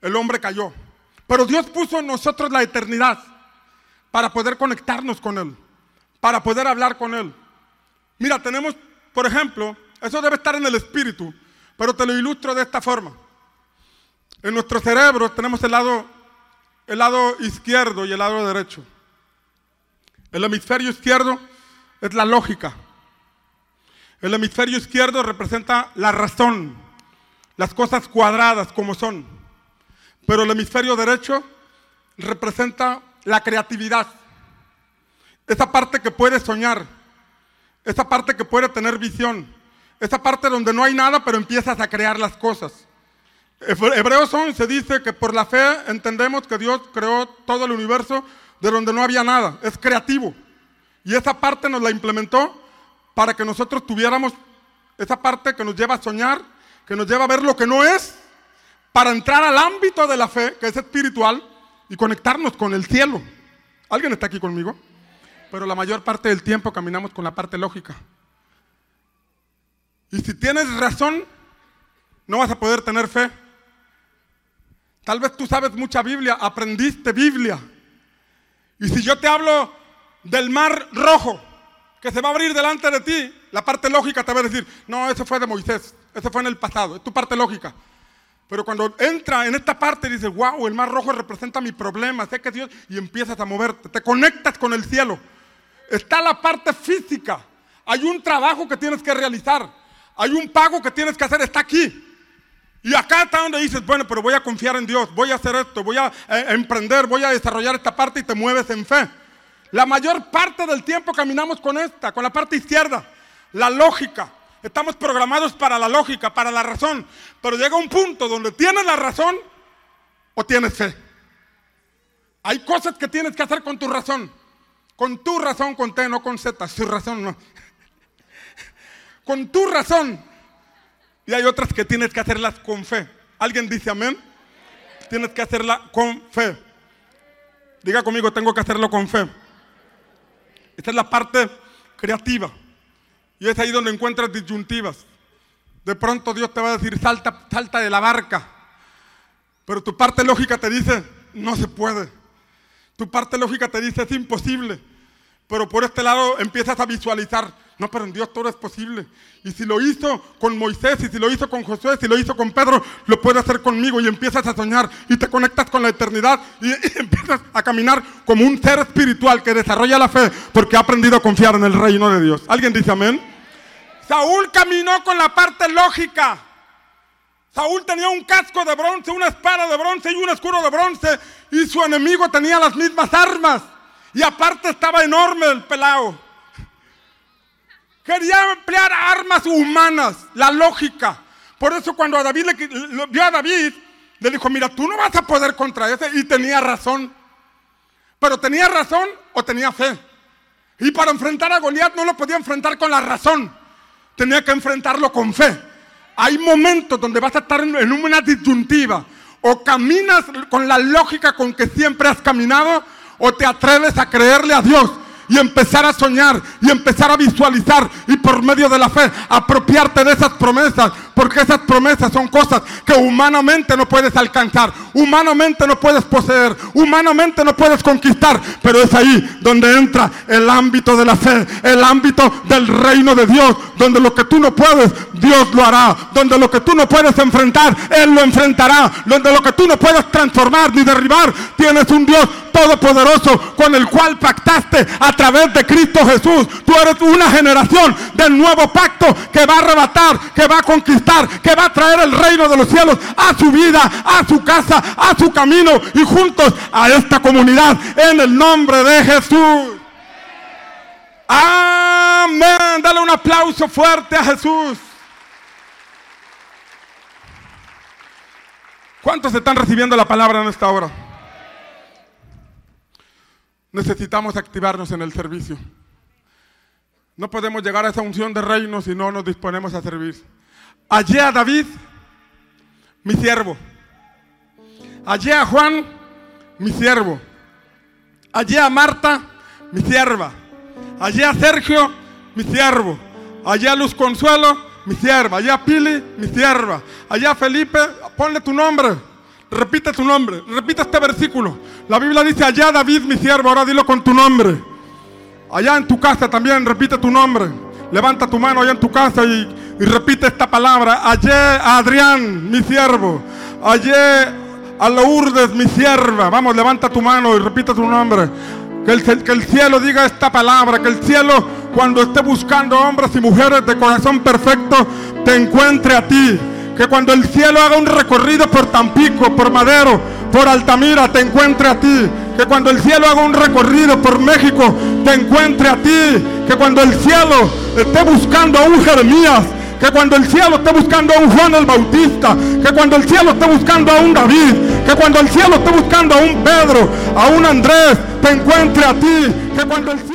El hombre cayó. Pero Dios puso en nosotros la eternidad para poder conectarnos con Él para poder hablar con Él. Mira, tenemos, por ejemplo, eso debe estar en el espíritu, pero te lo ilustro de esta forma. En nuestro cerebro tenemos el lado, el lado izquierdo y el lado derecho. El hemisferio izquierdo es la lógica. El hemisferio izquierdo representa la razón, las cosas cuadradas como son. Pero el hemisferio derecho representa la creatividad, esa parte que puede soñar, esa parte que puede tener visión, esa parte donde no hay nada, pero empiezas a crear las cosas. Hebreos 11 dice que por la fe entendemos que Dios creó todo el universo de donde no había nada, es creativo. Y esa parte nos la implementó para que nosotros tuviéramos esa parte que nos lleva a soñar, que nos lleva a ver lo que no es, para entrar al ámbito de la fe, que es espiritual, y conectarnos con el cielo. ¿Alguien está aquí conmigo? Pero la mayor parte del tiempo caminamos con la parte lógica. Y si tienes razón, no vas a poder tener fe. Tal vez tú sabes mucha Biblia, aprendiste Biblia. Y si yo te hablo del mar rojo, que se va a abrir delante de ti, la parte lógica te va a decir, no, eso fue de Moisés, eso fue en el pasado, es tu parte lógica. Pero cuando entra en esta parte dices, wow, el mar rojo representa mi problema, sé que Dios, y empiezas a moverte, te conectas con el cielo. Está la parte física, hay un trabajo que tienes que realizar, hay un pago que tienes que hacer, está aquí. Y acá está donde dices, bueno, pero voy a confiar en Dios, voy a hacer esto, voy a eh, emprender, voy a desarrollar esta parte y te mueves en fe. La mayor parte del tiempo caminamos con esta, con la parte izquierda, la lógica. Estamos programados para la lógica, para la razón. Pero llega un punto donde tienes la razón o tienes fe. Hay cosas que tienes que hacer con tu razón. Con tu razón, con T, no con Z. Su razón no. con tu razón. Y hay otras que tienes que hacerlas con fe. ¿Alguien dice amén? Tienes que hacerla con fe. Diga conmigo, tengo que hacerlo con fe. Esta es la parte creativa. Y es ahí donde encuentras disyuntivas. De pronto Dios te va a decir, salta, salta de la barca. Pero tu parte lógica te dice, no se puede. Tu parte lógica te dice, es imposible. Pero por este lado empiezas a visualizar, no, pero en Dios todo es posible. Y si lo hizo con Moisés, y si lo hizo con Josué, si lo hizo con Pedro, lo puede hacer conmigo. Y empiezas a soñar y te conectas con la eternidad y, empiezas a caminar como un ser espiritual que desarrolla la fe porque ha aprendido a confiar en el reino de Dios. ¿Alguien dice amén? Saúl caminó con la parte lógica. Saúl tenía un casco de bronce, una espada de bronce y un escudo de bronce. Y su enemigo tenía las mismas armas. Y aparte estaba enorme el pelao. Quería emplear armas humanas, la lógica. Por eso cuando a David le, vio a David, le dijo, mira, tú no vas a poder contra ese. Y tenía razón. Pero tenía razón o tenía fe. Y para enfrentar a Goliat no lo podía enfrentar con la razón. Tenía que enfrentarlo con fe. Hay momentos donde vas a estar en una disyuntiva. O caminas con la lógica con que siempre has caminado, o te atreves a creerle a Dios y empezar a soñar y empezar a visualizar y por medio de la fe apropiarte de esas promesas, porque esas promesas son cosas que humanamente no puedes alcanzar, humanamente no puedes poseer, humanamente no puedes conquistar, pero es ahí donde entra el ámbito de la fe, el ámbito del reino de Dios, donde lo que tú no puedes, Dios lo hará, donde lo que tú no puedes enfrentar, Él lo enfrentará, donde lo que tú no puedes transformar ni derribar, tienes un Dios todopoderoso con el cual pactaste a través de Cristo Jesús. Tú eres una generación del nuevo pacto que va a arrebatar, que va a conquistar, que va a traer el reino de los cielos a su vida, a su casa, a su camino y juntos a esta comunidad en el nombre de Jesús. Amén. Dale un aplauso fuerte a Jesús. ¿Cuántos están recibiendo la palabra en esta hora? necesitamos activarnos en el servicio. No podemos llegar a esa unción de reino si no nos disponemos a servir. Hallé a David, mi siervo. Hallé a Juan, mi siervo. Hallé a Marta, mi sierva. Hallé a Sergio, mi siervo. Hallé a Luz Consuelo, mi sierva. Hallé a Pili, mi sierva. Hallé a Felipe, ponle tu nombre. Repite tu nombre. Repite este versículo. La Biblia dice, allá David mi siervo, ahora dilo con tu nombre. Allá en tu casa también, repite tu nombre. Levanta tu mano allá en tu casa y, repite esta palabra. Allá a Adrián, mi siervo. Allá a Lourdes, mi sierva. Vamos, levanta tu mano y repite tu nombre. Que el, que el cielo diga esta palabra. Que el cielo, cuando esté buscando hombres y mujeres de corazón perfecto, te encuentre a ti que cuando el cielo haga un recorrido por Tampico, por Madero, por Altamira, te encuentre a ti. Que cuando el cielo haga un recorrido por México, te encuentre a ti. Que cuando el cielo esté buscando a un Jeremías, que cuando el cielo esté buscando a un Juan el Bautista, que cuando el cielo esté buscando a un David, que cuando el cielo esté buscando a un Pedro, a un Andrés, te encuentre a ti, que cuando el cielo